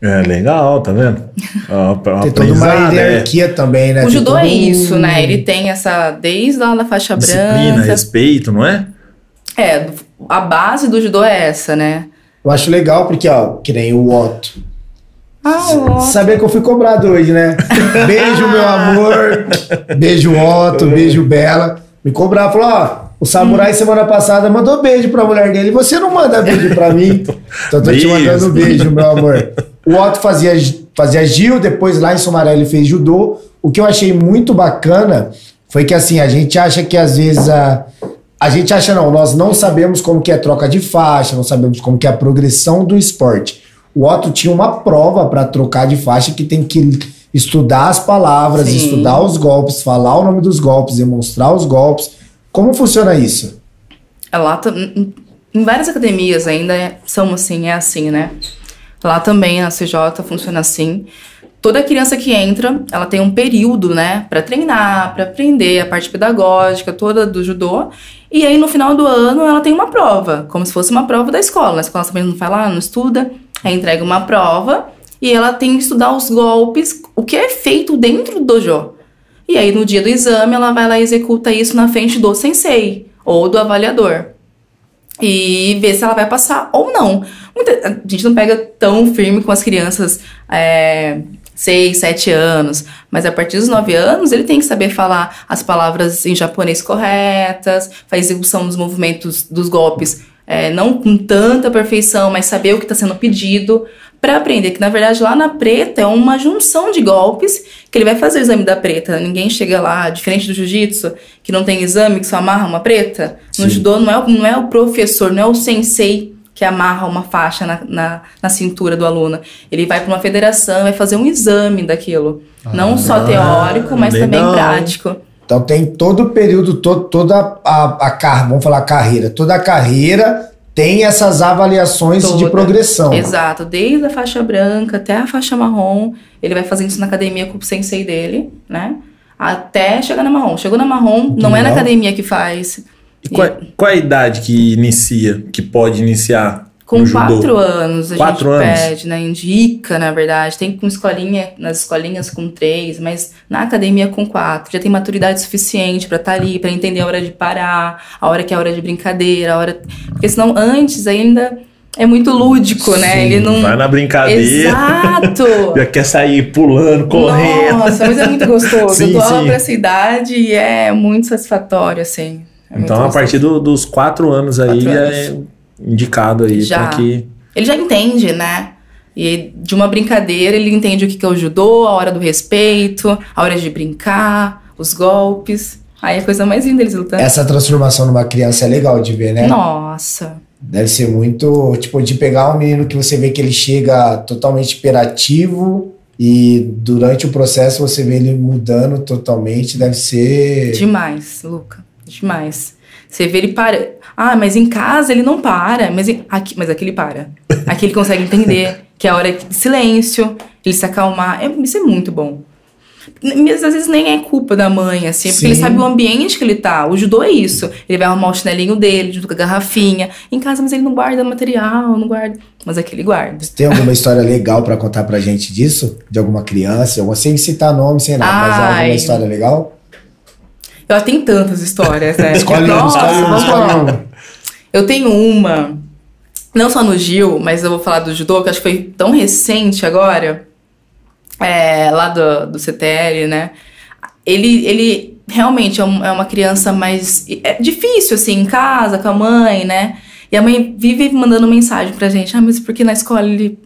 É legal, tá vendo? *laughs* Ó, pra- Tem toda uma é. hierarquia também, né? o judô todo é isso, né? Ele tem essa, desde lá da faixa Disciplina, branca. respeito, não é? É, a base do judô é essa, né? Eu acho legal porque, ó, que nem o Otto. Ah, ó. Saber que eu fui cobrado hoje, né? *laughs* Beijo, meu amor. Beijo, Otto. Beijo, Bela. Me cobrar, falou, ó, o Samurai semana passada mandou beijo pra mulher dele. Você não manda beijo pra mim. *laughs* Então eu tô te mandando beijo, meu amor. O Otto fazia, fazia Gil, depois lá em Sumaré ele fez judô. O que eu achei muito bacana foi que assim, a gente acha que às vezes a. A gente acha não, nós não sabemos como que é troca de faixa, não sabemos como que é a progressão do esporte. O Otto tinha uma prova para trocar de faixa que tem que estudar as palavras, Sim. estudar os golpes, falar o nome dos golpes, demonstrar os golpes. Como funciona isso? Lá em- várias academias ainda é- são assim, é assim, né? Lá também na CJ funciona assim. Toda criança que entra, ela tem um período, né, Pra treinar, pra aprender a parte pedagógica toda do judô. E aí no final do ano ela tem uma prova, como se fosse uma prova da escola. Na escola também não lá, não estuda, aí entrega uma prova e ela tem que estudar os golpes, o que é feito dentro do dojo. E aí, no dia do exame, ela vai lá e executa isso na frente do sensei ou do avaliador. E vê se ela vai passar ou não. Muita- a gente não pega tão firme com as crianças é, 6, 7 anos, mas a partir dos 9 anos ele tem que saber falar as palavras em japonês corretas, a execução dos movimentos dos golpes, é, não com tanta perfeição, mas saber o que está sendo pedido para aprender que na verdade lá na preta é uma junção de golpes que ele vai fazer o exame da preta. Ninguém chega lá, diferente do jiu-jitsu, que não tem exame, que só amarra uma preta. No Sim. judô não é, o- não é o professor, não é o sensei que amarra uma faixa na, na, na cintura do aluno. Ele vai para uma federação, vai fazer um exame daquilo. não só teórico, mas também legal. prático. Então tem todo o período, todo, toda a, a car- vamos falar carreira, toda a carreira tem essas avaliações de Toda. progressão. Exato, desde a faixa branca até a faixa marrom, ele vai fazendo isso na academia com o sensei dele, né? Até chegar na marrom. Chegou na marrom, não é na academia que faz. E qual, qual é a idade que inicia, que pode iniciar Com no judô? quatro anos a Quatro gente anos? pede, né? Indica, na verdade. Tem com escolinha, nas escolinhas com três, mas na academia com quatro. Já tem maturidade suficiente pra estar ali, pra entender a hora de parar, a hora que é a hora de brincadeira, a hora. Porque senão antes ainda é muito lúdico, né? Sim, Ele não. Vai na brincadeira, Exato! *laughs* já quer sair pulando, correndo. Nossa, mas é muito gostoso. Sim, eu dou aula sim. pra essa idade e é muito satisfatório, assim. É muito então, a gostoso. partir do- dos quatro anos aí, Quatro anos. Indicado aí Já. pra que... Ele já entende, né? E de uma brincadeira, ele entende o que que é o judô, a hora do respeito, a hora de brincar, os golpes. Aí é a coisa mais linda eles lutando. Essa transformação numa criança é legal de ver, né? Nossa. Deve ser muito, tipo, de pegar um menino que você vê que ele chega totalmente hiperativo e durante o processo você vê ele mudando totalmente, deve ser... Demais, Luca. Demais. Você vê ele para. Ah, mas em casa ele não para. Mas em- aqui, mas aqui ele para. *laughs* Aqui ele consegue entender que é a hora de silêncio, ele se acalmar. É- isso é muito bom. Mas às vezes nem é culpa da mãe, assim, porque Sim. ele sabe o ambiente que ele tá. O judô é isso. Ele vai arrumar o chinelinho dele, junto com a garrafinha. Em casa, mas ele não guarda material, não guarda. Mas aqui ele guarda. Tem alguma história legal pra contar pra gente disso? De alguma criança? Sem citar nome, sem nada, mas Ai. alguma história legal? Eu tenho tantas histórias, né? Escolhe uma, escolhe uma, escolhe uma. Eu tenho uma, não só no Gil, mas eu vou falar do judô, que acho que foi tão recente agora, é, lá do, do CTL, né? Ele, ele realmente é, um- é uma criança mais. É difícil, assim, em casa, com a mãe, né? E a mãe vive mandando mensagem pra gente: ah, mas porque na escola ele.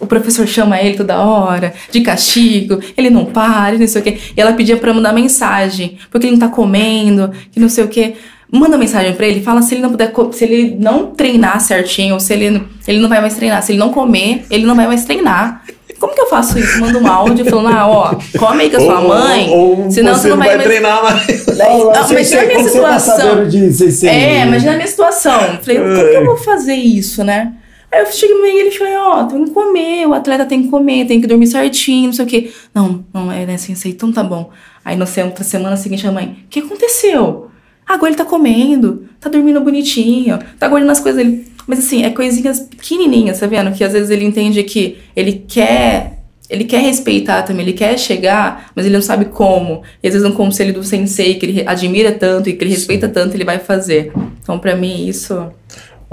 O professor chama ele toda hora, de castigo, ele não para, não sei o quê. E ela pedia pra mandar mensagem, porque ele não tá comendo, que não sei o quê. Manda mensagem pra ele, fala se ele não puder, se ele não treinar certinho, se ele, ele não vai mais treinar. Se ele não comer, ele não vai mais treinar. Como que eu faço isso? Manda um áudio falando, ah, ó, come aí com a sua mãe, Ou, ou senão você não vai, mais... treinar mais. Fala, Ah, sem mas ser- na minha tá situação- sabendo de sem ser- É, imagina a minha situação. Falei, como que eu vou fazer isso, né? Aí eu cheguei e ele falou, ó, tem que comer, o atleta tem que comer, tem que dormir certinho, não sei o quê. Não, não, é né, sensei, então tá bom. Aí na outra semana seguinte a mãe, o que aconteceu? Ah, Agora ele tá comendo, tá dormindo bonitinho, tá guardando as coisas dele. Mas assim, é coisinhas pequenininhas, tá vendo? Que às vezes ele entende que ele quer ele quer respeitar também, ele quer chegar, mas ele não sabe como. E às vezes um conselho do sensei que ele admira tanto e que ele respeita tanto, ele vai fazer. Então, pra mim, isso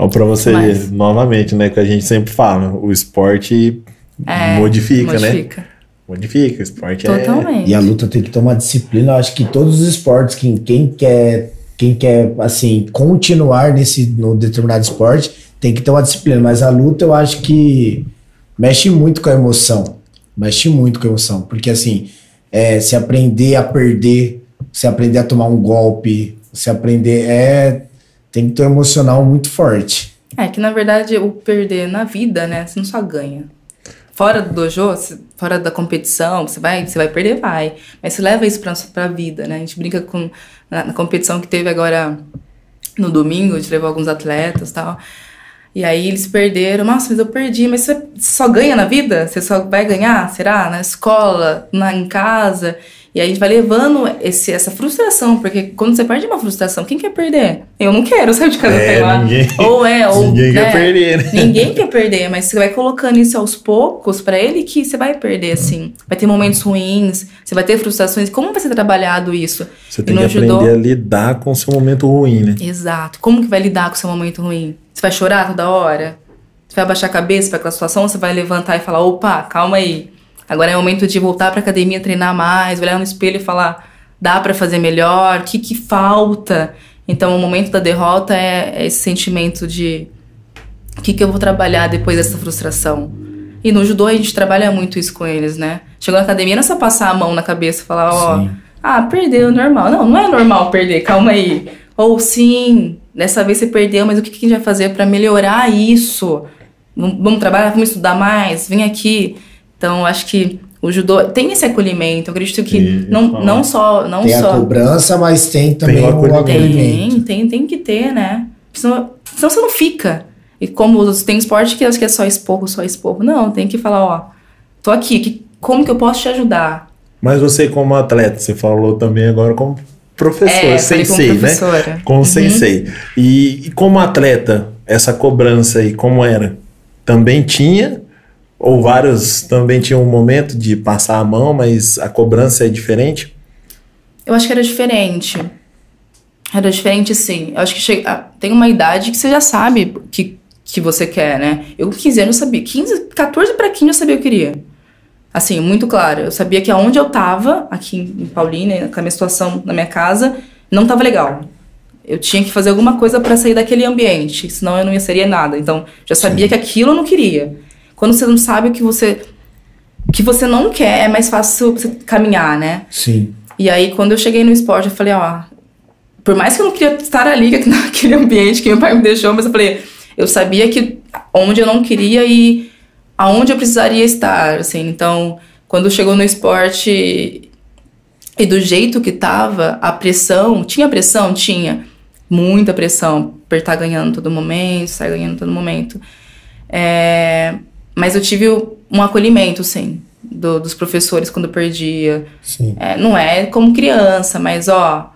Ó, pra você, Mas- novamente, né, que a gente sempre fala, o esporte é, modifica, né? modifica. Modifica, o esporte é... Totalmente. E a luta tem que tomar disciplina. Eu acho que todos os esportes, quem, quem quer, quem quer assim, continuar nesse no determinado esporte, tem que ter uma disciplina. Mas a luta eu acho que mexe muito com a emoção. Mexe muito com a emoção. Porque assim, é, se aprender a perder, se aprender a tomar um golpe, se aprender. É, tem que ter um emocional muito forte. É que na verdade o perder na vida, né? Você não só ganha. Fora do dojo, fora da competição, você vai, você vai perder, vai. Mas você leva isso pra, pra vida, né? A gente brinca com. Na, na competição que teve agora no domingo, a gente levou alguns atletas e tal. E aí eles perderam. Nossa, mas eu perdi. Mas você só ganha na vida? Você só vai ganhar? Será? Na escola, na, em casa? E aí a gente vai levando esse, essa frustração, porque quando você perde uma frustração, quem quer perder? Eu não quero sair de casa É, lá. ninguém- Ou é, ou. Ninguém né? quer perder, né? Ninguém quer perder, mas você vai colocando isso aos poucos pra ele que você vai perder, assim. Vai ter momentos ruins, você vai ter frustrações. Como vai ser trabalhado isso? Você tem que aprender a lidar com o seu momento ruim, né? Exato. Como que vai lidar com o seu momento ruim? Você vai chorar toda hora? Você vai abaixar a cabeça para aquela situação? Ou você vai levantar e falar, opa, calma aí. Agora é o momento de voltar pra academia, treinar mais, olhar no espelho e falar, dá pra fazer melhor? O que que falta? Então, o momento da derrota é, é esse sentimento de o que que eu vou trabalhar depois dessa frustração? E no judô a gente trabalha muito isso com eles, né? Chegou na academia, não é só passar a mão na cabeça e falar, ó, Sim. ah, perdeu, normal. Não, não é normal perder, calma aí. Ou sim, dessa vez você perdeu, mas o que que a gente vai fazer pra melhorar isso? Vamos trabalhar, vamos estudar mais, vem aqui. Então, acho que o judô tem esse acolhimento. Eu acredito que Isso, não, não só. Não tem a só cobrança, mas tem também Tem o acolhimento. tem, tem, tem que ter, né? Senão, senão você não fica. E como tem esporte que acho que é só esporro, só esporro. Não, tem que falar, ó, tô aqui, que, como que eu posso te ajudar? Mas você como atleta, você falou também agora como professor, É, falei como sensei, né? professora. Como Uhum. sensei. E, e como atleta, essa cobrança aí, como era? Também tinha? Ou vários também tinham um momento de passar a mão, mas a cobrança é diferente? Eu acho que era diferente. Era diferente, sim. Eu acho que chega, ah, tem uma idade que você já sabe que, que você quer, né? Eu com 15 anos eu sabia. 15, 14 para 15 eu sabia o que eu queria. Assim, muito claro. Eu sabia que aonde eu tava, aqui em Paulínia, com a minha situação na minha casa, não tava legal. Eu tinha que fazer alguma coisa para sair daquele ambiente, senão eu não ia seria nada. Então, já sabia que aquilo eu não queria. Quando você não sabe o que você o que você não quer, é mais fácil você caminhar, né? Sim. E aí, quando eu cheguei no esporte, eu falei, ó, por mais que eu não queria estar ali, *laughs* naquele ambiente que meu pai me deixou, mas eu falei, eu sabia que onde eu não queria e aonde eu precisaria estar, assim. Então, quando chegou no esporte e do jeito que tava, a pressão, tinha pressão? Tinha. Muita pressão, por estar ganhando todo momento, estar ganhando todo momento. É, mas eu tive um acolhimento, sim, do, dos professores quando eu perdia. É, não é como criança, mas ó,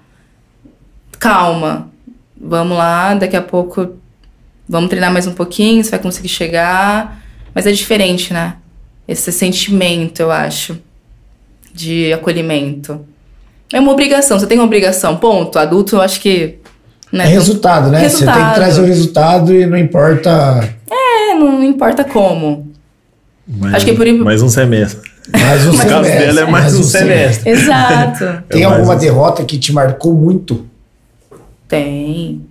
calma, vamos lá, daqui a pouco vamos treinar mais um pouquinho, você vai conseguir chegar. Mas é diferente, né? Esse sentimento, eu acho, de acolhimento. É uma obrigação, você tem uma obrigação, ponto. Adulto, eu acho que. Né, é resultado, né? Resultado. Você tem que trazer o resultado e não importa. É, não importa como. Mais, acho que é por Mais um semestre. Mais um *laughs* semestre. caso dele é mais, mais um, um semestre. semestre. Exato. tem é alguma um... derrota que te marcou muito? Tem.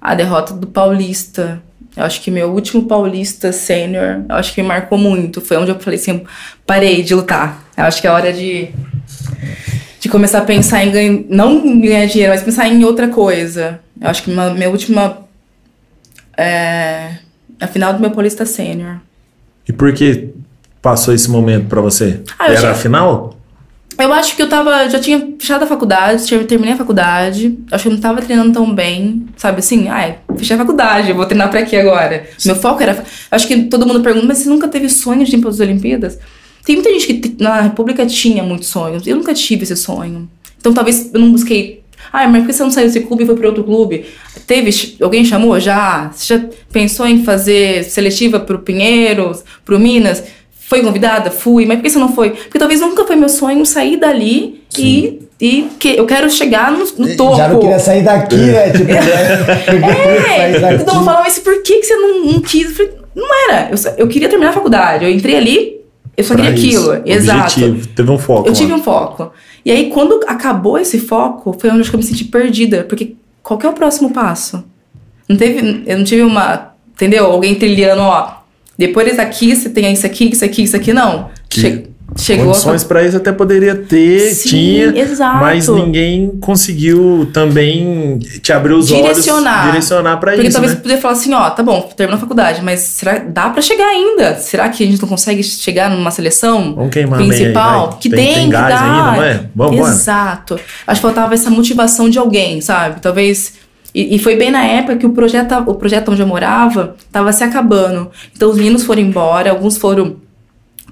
A derrota do Paulista. Eu acho que meu último Paulista Sênior, eu acho que me marcou muito. Foi onde eu falei assim, parei de lutar. Eu acho que é hora de, de começar a pensar em ganhar, não ganhar dinheiro, mas pensar em outra coisa. Eu acho que uma, minha última, é, a final do meu Paulista Sênior. E por que passou esse momento para você? Ah, Era já... a final? Eu acho que eu tava. Já tinha fechado a faculdade, tinha, terminei a faculdade. Acho que eu não tava treinando tão bem. Sabe assim? Ai, fechei a faculdade, eu vou treinar pra quê agora? Meu foco era. Acho que todo mundo pergunta, mas você nunca teve sonhos de ir para as Olimpíadas? Tem muita gente que na República tinha muitos sonhos. Eu nunca tive esse sonho. Então talvez eu não busquei. Ah, mas por que você não saiu desse clube e foi para outro clube? Teve. Alguém chamou já? Você já pensou em fazer seletiva pro Pinheiros, pro Minas? Foi convidada? Fui. Mas por que você não foi? Porque talvez nunca foi meu sonho sair dali e, e que eu quero chegar no, no topo. Já não queria sair daqui, né? Tipo, *laughs* é. Então eu falava, mas por que, que você não, não quis? Eu falei, não era. Eu, eu queria terminar a faculdade. Eu entrei ali, eu só queria isso. aquilo. Exato. Objetivo. Teve um foco. Eu tive um foco. E aí, quando acabou esse foco, foi onde eu me senti perdida. Porque qual que é o próximo passo? Não teve. Eu não tive uma. Entendeu? Alguém trilhando, ó depois aqui você tem isso aqui, isso aqui, isso aqui, não. Que che chegou condições a... para isso até poderia ter, Sim, tinha, exato. mas ninguém conseguiu também te abrir os direcionar. olhos, direcionar para isso. Porque talvez né? poder falar assim, ó, tá bom, terminou a faculdade, mas será dá para chegar ainda? Será que a gente não consegue chegar numa seleção principal? Aí, que tem, tem, que dar. ainda, não é? Vamos, Exato. Acho que faltava essa motivação de alguém, sabe? Talvez e, e, foi bem na época que o projeto, o projeto onde eu morava estava se acabando. Então os meninos foram embora, alguns foram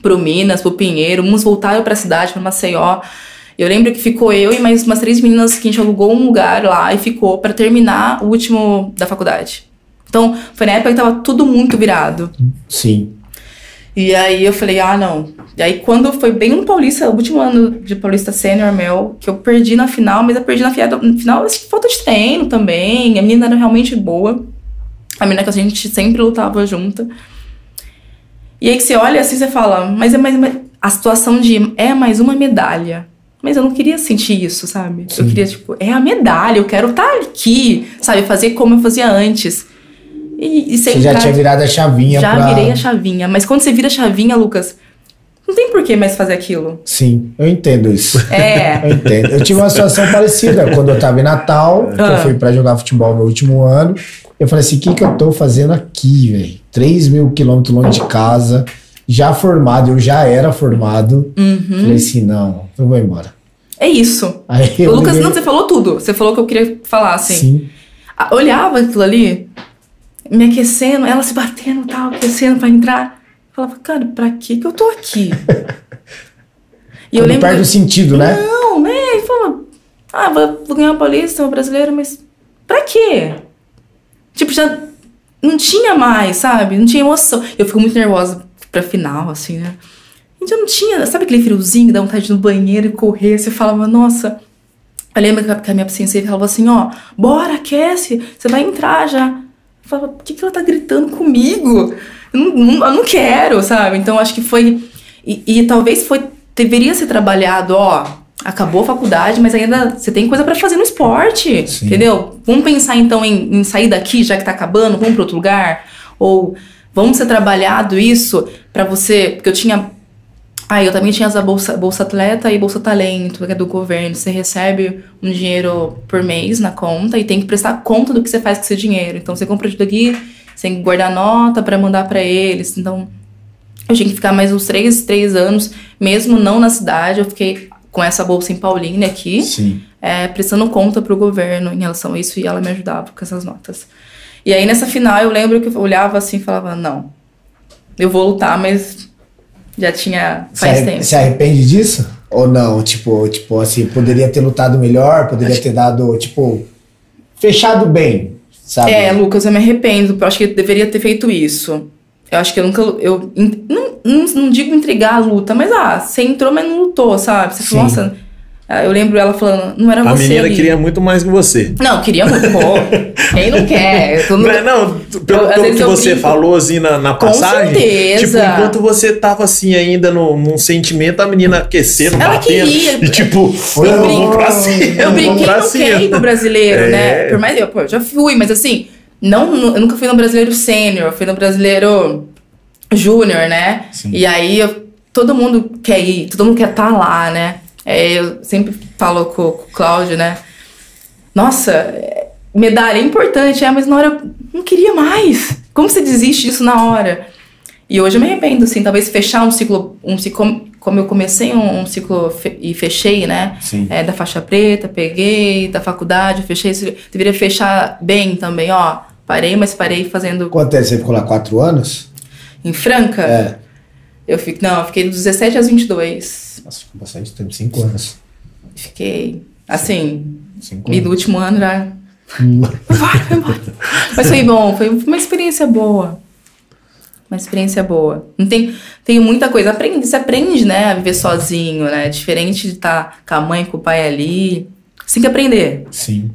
pro Minas, pro Pinheiro, uns voltaram para a cidade, para Maceió. Eu lembro que ficou eu e mais umas três meninas que a gente alugou um lugar lá e ficou para terminar o último da faculdade. Então, foi na época que tava tudo muito virado. Sim. E aí eu falei, ah, não. E aí quando foi bem no Paulista, o último ano de Paulista Sênior meu, que eu perdi na final, mas eu perdi na final, falta de treino também. A menina era realmente boa. A menina que a gente sempre lutava junto. E aí que você olha assim, você fala, mas é mais uma, a situação de é mais uma medalha. Mas eu não queria sentir isso, sabe? Sim. Eu queria, tipo, é a medalha, eu quero estar tá aqui, sabe? Fazer como eu fazia antes. E, e você já tinha virado a chavinha Já pra... virei a chavinha. Mas quando você vira a chavinha, Lucas, não tem por que mais fazer aquilo. Sim, eu entendo isso. É. *laughs* eu entendo. Eu tive uma situação parecida quando eu tava em Natal, ah. eu fui para jogar futebol no último ano. Eu falei assim: o que, que eu tô fazendo aqui, velho? 3 mil quilômetros longe de casa, já formado, eu já era formado. Uhum. Falei assim: não, eu vou embora. É isso. Aí o Lucas, não, você falou tudo. Você falou que eu queria falar assim. Sim. Olhava aquilo ali, me aquecendo, ela se batendo tal, aquecendo para entrar. Eu falava, cara, pra que que eu tô aqui? *laughs* e eu lembro. perde o sentido, né? Não, né? E fala, ah, vou, ganhar uma paulista, uma brasileira, mas pra quê? Tipo, já não tinha mais, sabe? Não tinha emoção. Eu fico muito nervosa pra final, assim, né? E já não tinha, sabe aquele friozinho, dá vontade de ir no banheiro e correr? Você falava, nossa. Eu lembro que a minha paciência falava assim: ó, bora, aquece, você vai entrar já falava, por que, que ela tá gritando comigo? Eu não, não, eu não quero, sabe? Então acho que foi. E, e, talvez foi. Deveria ser trabalhado, ó. Acabou a faculdade, mas ainda você tem coisa para fazer no esporte, Sim. entendeu? Vamos pensar então em, em sair daqui, já que tá acabando, vamos para outro lugar? Ou vamos ser trabalhado isso para você. Porque eu tinha Aí eu também tinha essa bolsa, bolsa atleta e bolsa talento, que é do governo. Você recebe um dinheiro por mês na conta e tem que prestar conta do que você faz com esse dinheiro. Então você compra tudo aqui, você tem que guardar nota para mandar para eles. Então eu tinha que ficar mais uns três, três anos, mesmo não na cidade. Eu fiquei com essa bolsa em Paulínia aqui, é, prestando conta pro governo em relação a isso e ela me ajudava com essas notas. E aí nessa final eu lembro que eu olhava assim e falava: não, eu vou lutar, mas já tinha faz se tempo. Se arrepende disso? Ou não? Tipo, tipo assim, poderia ter lutado melhor, poderia acho... ter dado, tipo, fechado bem, sabe? É, Lucas, eu me arrependo, eu acho que eu deveria ter feito isso. Eu acho que eu nunca. Eu, não, não, não digo entregar a luta, mas ah, você entrou, mas não lutou, sabe? Você falou, nossa. Ah, eu lembro ela falando, não era a você. A menina ali. queria muito mais que você. Não, queria muito. Pô, *laughs* quem não quer? Não, é, não, pelo, eu, pelo que você brinco. falou assim na, na passagem. Com certeza. Tipo, enquanto você tava assim ainda no, num sentimento, a menina aquecendo, ela batendo. Queria. E tipo, foi eu brinco, pra cima. Eu brinquei no quem pro brasileiro, é. né? Por mais eu, pô, eu já fui, mas assim, não, eu nunca fui no brasileiro sênior, fui no brasileiro júnior, né? Sim. E aí eu, todo mundo quer ir, todo mundo quer estar tá lá, né? É, eu sempre falo com, com o Cláudio, né? Nossa, medalha é importante, é, mas na hora eu não queria mais. Como você desiste disso na hora? E hoje eu me arrependo, assim, talvez fechar um ciclo, um ciclo como eu comecei um, um ciclo fe e fechei, né? Sim. É, da faixa preta, peguei, da faculdade, fechei, deveria fechar bem também, ó. Parei, mas parei fazendo. Quanto tempo você ficou lá? Quatro anos? Em Franca? É. Eu fiquei, não, eu fiquei dos 17 aos 22. Nossa, ficou bastante tempo, cinco anos. Fiquei, assim, cinco e no último ano já... vai, vai embora. *laughs* Mas foi bom, foi uma experiência boa. Uma experiência boa. Não tem, tem muita coisa. Aprende, você aprende, né, a viver sozinho, né? Diferente de estar com a mãe, com o pai ali. Você tem que aprender. Sim.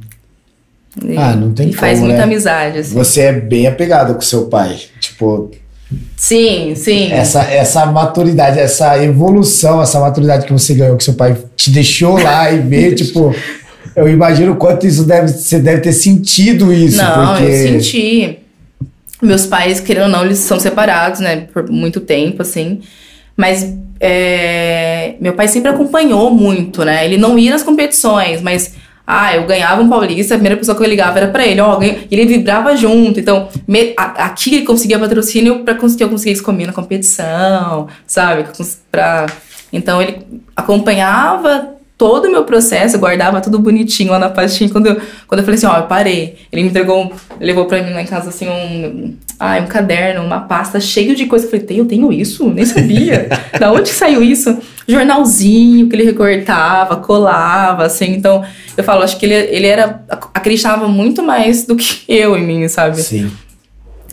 E, ah, não tem e como, faz muita né? amizade, assim. Você é bem apegado com seu pai. Tipo, Sim, sim. Essa, essa maturidade, essa evolução, essa maturidade que você ganhou, que seu pai te deixou lá e ver, *laughs* tipo, eu imagino o quanto isso deve, você deve ter sentido isso. Não, porque... eu senti. Meus pais, querendo ou não, eles são separados, né, por muito tempo, assim. Mas é, meu pai sempre acompanhou muito, né? Ele não ia nas competições, mas ah, eu ganhava um paulista, a primeira pessoa que eu ligava era pra ele, ó, e ele vibrava junto. Então, me, a, aqui ele conseguia patrocínio pra conseguir eu conseguisse comer na competição, sabe? Pra, então ele acompanhava todo o meu processo, guardava tudo bonitinho lá na pastinha. Quando eu, quando eu falei assim, ó, eu parei. Ele me entregou, levou pra mim lá em casa assim um, ah, um caderno, uma pasta cheio de coisa. Eu falei, eu tenho isso? Nem sabia. *laughs* da onde saiu isso? Jornalzinho que ele recortava, colava, assim. Então, eu falo, acho que ele, ele era, acreditava muito mais do que *laughs* eu em mim, sabe? Sim.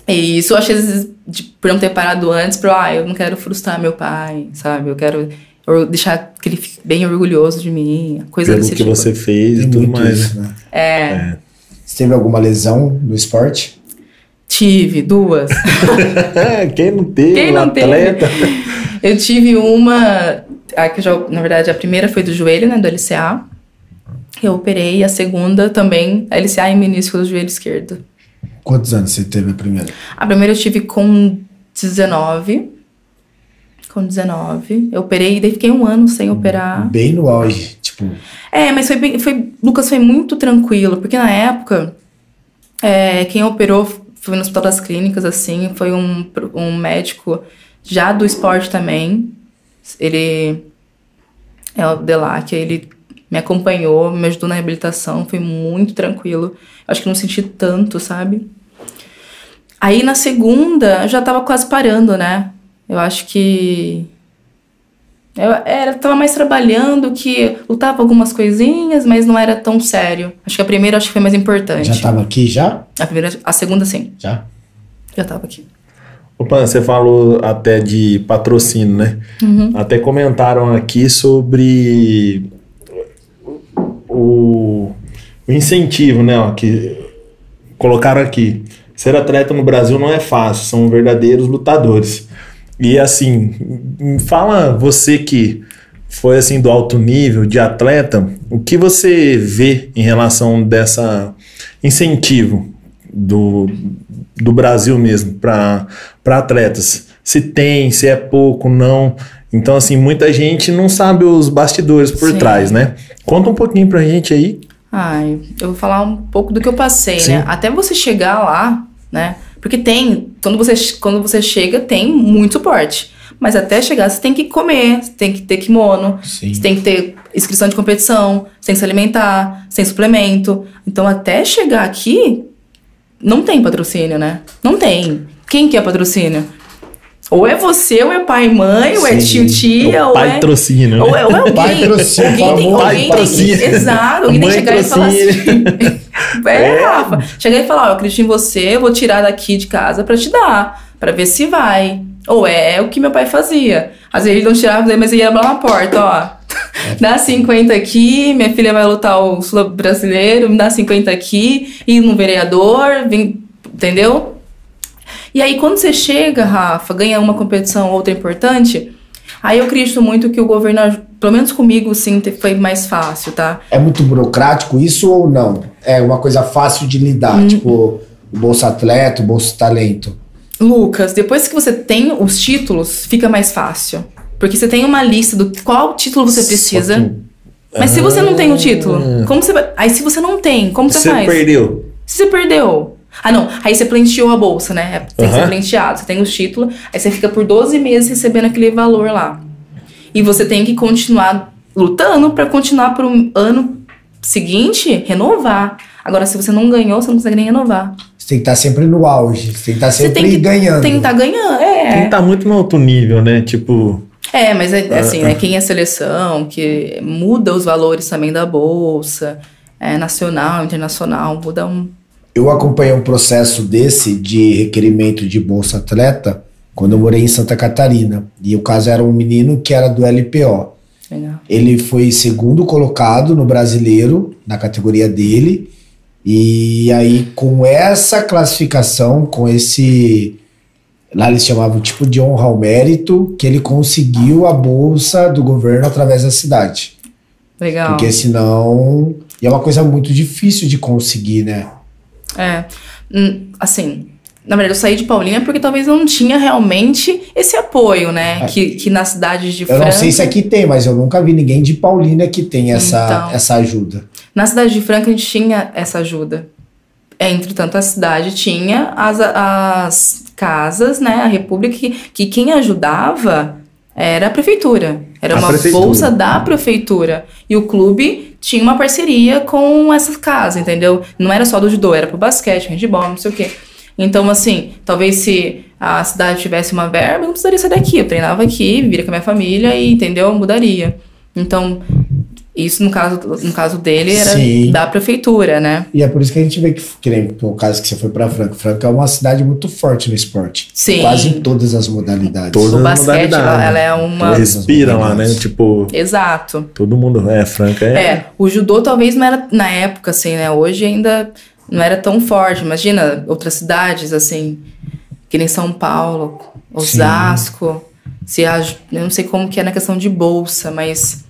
E isso, eu acho, às vezes, de, por não ter parado antes, pra, ah, eu não quero frustrar meu pai, sabe? Eu quero deixar que ele fique bem orgulhoso de mim, coisa Pelo desse que tipo. você fez e tudo mais. Isso, né? É. É. Você teve alguma lesão no esporte? Tive duas. *laughs* Quem não teve? Quem não atleta? teve? *laughs* Eu tive uma, a que já, na verdade, a primeira foi do joelho, né, do LCA. Eu operei, a segunda também, a LCA e menisco do joelho esquerdo. Quantos anos você teve a primeira? A primeira eu tive com 19. Com 19. Eu operei e daí fiquei um ano sem operar. Bem no auge, tipo. É, mas foi, bem, foi Lucas foi muito tranquilo, porque na época é, quem operou foi no Hospital das Clínicas, assim, foi um, um médico já do esporte também. Ele é o Delac, ele me acompanhou, me ajudou na reabilitação, foi muito tranquilo. Acho que não senti tanto, sabe? Aí na segunda, eu já tava quase parando, né? Eu acho que. Eu era, tava mais trabalhando que lutava algumas coisinhas, mas não era tão sério. Acho que a primeira acho que foi mais importante. Já tava aqui já? A primeira, a segunda sim. Já? Já tava aqui. Opa, você falou até de patrocínio, né? Uhum. Até comentaram aqui sobre o, o incentivo, né? Ó, que colocaram aqui. Ser atleta no Brasil não é fácil, são verdadeiros lutadores. E assim, fala você que foi assim do alto nível de atleta, o que você vê em relação dessa incentivo do, do Brasil mesmo para atletas? Se tem, se é pouco, não. Então, assim, muita gente não sabe os bastidores por Sim. trás, né? Conta um pouquinho pra gente aí. Ai, eu vou falar um pouco do que eu passei, Sim. né? Até você chegar lá, né? Porque tem, quando você, quando você chega, tem muito suporte. Mas até chegar, você tem que comer, você tem que ter kimono, Sim. você tem que ter inscrição de competição, você tem que se alimentar, você tem suplemento. Então, até chegar aqui, não tem patrocínio, né? Não tem. Quem que é patrocínio? Ou é você, ou é pai e mãe, ou é Sim. tio, tia, ou é... Né? Ou é, ou é alguém. Patrocínio, alguém tem, famoso alguém tem que. Exato, alguém tem que chegar e falar assim. *laughs* É, É. Rafa. Chegar e falar: ó, eu acredito em você, eu vou tirar daqui de casa pra te dar, pra ver se vai. Ou é o que meu pai fazia. Às vezes ele não tirava, mas ele ia lá na porta, ó. *laughs* Dá 50 aqui, minha filha vai lutar o sul brasileiro, me dá 50 aqui, ir no vereador, vem, entendeu? E aí, quando você chega, Rafa, ganha uma competição ou outra importante, aí eu acredito muito que o governo, pelo menos comigo, sim, foi mais fácil, tá? É muito burocrático isso ou não? É uma coisa fácil de lidar, Hum. tipo o Bolsa Atleta, o Bolsa Talento. Lucas, depois que você tem os títulos, fica mais fácil. Porque você tem uma lista do qual título você precisa. Que- Mas se você não tem o título, como você vai. Aí se você não tem, como você, Você faz? perdeu. Se você perdeu. Ah, não. Aí você planteou a bolsa, né? Tem que ser planteado. Você tem os títulos, aí você fica por 12 meses recebendo aquele valor lá. E você tem que continuar lutando pra continuar pro ano seguinte renovar. Agora, se você não ganhou, você não consegue nem renovar. Você tem que estar sempre no auge, você tem que estar Você sempre tem que ganhando. Tem que estar ganhando. Tem que É. tá muito no alto nível, né? Tipo, É, mas é assim, Ah, né? Quem é seleção, que muda os valores também da bolsa, é, nacional, internacional, muda um. Eu acompanhei um processo desse de requerimento de Bolsa Atleta quando eu morei em Santa Catarina. E o caso era um menino que era do LPO. Legal. Ele foi segundo colocado no brasileiro, na categoria dele. E aí, com essa classificação, com esse. Lá eles chamavam tipo de honra ao mérito, que ele conseguiu a bolsa do governo através da cidade. Legal. Porque senão. E é uma coisa muito difícil de conseguir, né? É. Hum, Assim, na verdade, eu saí de Paulínia porque talvez não tinha realmente esse apoio, né? É. Que, que na cidade de Eu Franca. não sei se aqui tem, mas eu nunca vi ninguém de Paulínia que tem essa, Então. essa ajuda. Na cidade de Franca a gente tinha essa ajuda. Entretanto, a cidade tinha as, as casas, né? A república, que, que quem ajudava era a prefeitura. Era A uma prefeitura. bolsa da prefeitura. E o clube tinha uma parceria com essa casa, entendeu? Não era só do judô, era pro basquete, handball, não sei o quê. Então, assim, talvez se a cidade tivesse uma verba, eu não precisaria sair daqui. Eu treinava aqui, viria com a minha família e, entendeu? Mudaria. Então, isso no caso, no caso dele era Sim. da prefeitura, né? E é por isso que a gente vê que, que nem no caso que você foi pra Franca. Franca é uma cidade muito forte no esporte. Sim. Quase em todas as modalidades. Todas O as basquete, modalidades. ela, ela é uma. Respira lá, né? Tipo, Exato. todo mundo. É, Franca é. É, o judô talvez não era na época, assim, né? Hoje ainda não era tão forte. Imagina outras cidades, assim, que nem São Paulo, Osasco. Se aj- eu não sei como que é na questão de bolsa, mas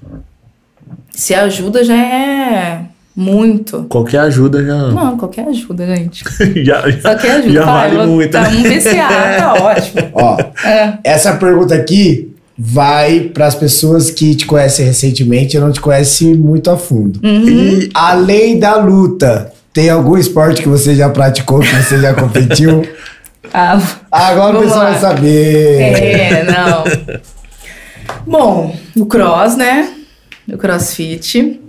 se ajuda já é muito. Qualquer ajuda já. Não, qualquer ajuda, gente. *laughs* já, já, Qualquer ajuda. já Vai, vale muito. Tá né? um PCA, tá *laughs* ótimo. Ó, É. essa pergunta aqui vai para as pessoas que te conhecem recentemente e não te conhecem muito a fundo. Uhum. E Além da luta, tem algum esporte que você já praticou, que você já competiu? *laughs* Ah, Agora o pessoal vai saber. É, não. Bom, o cross, né? O crossfit.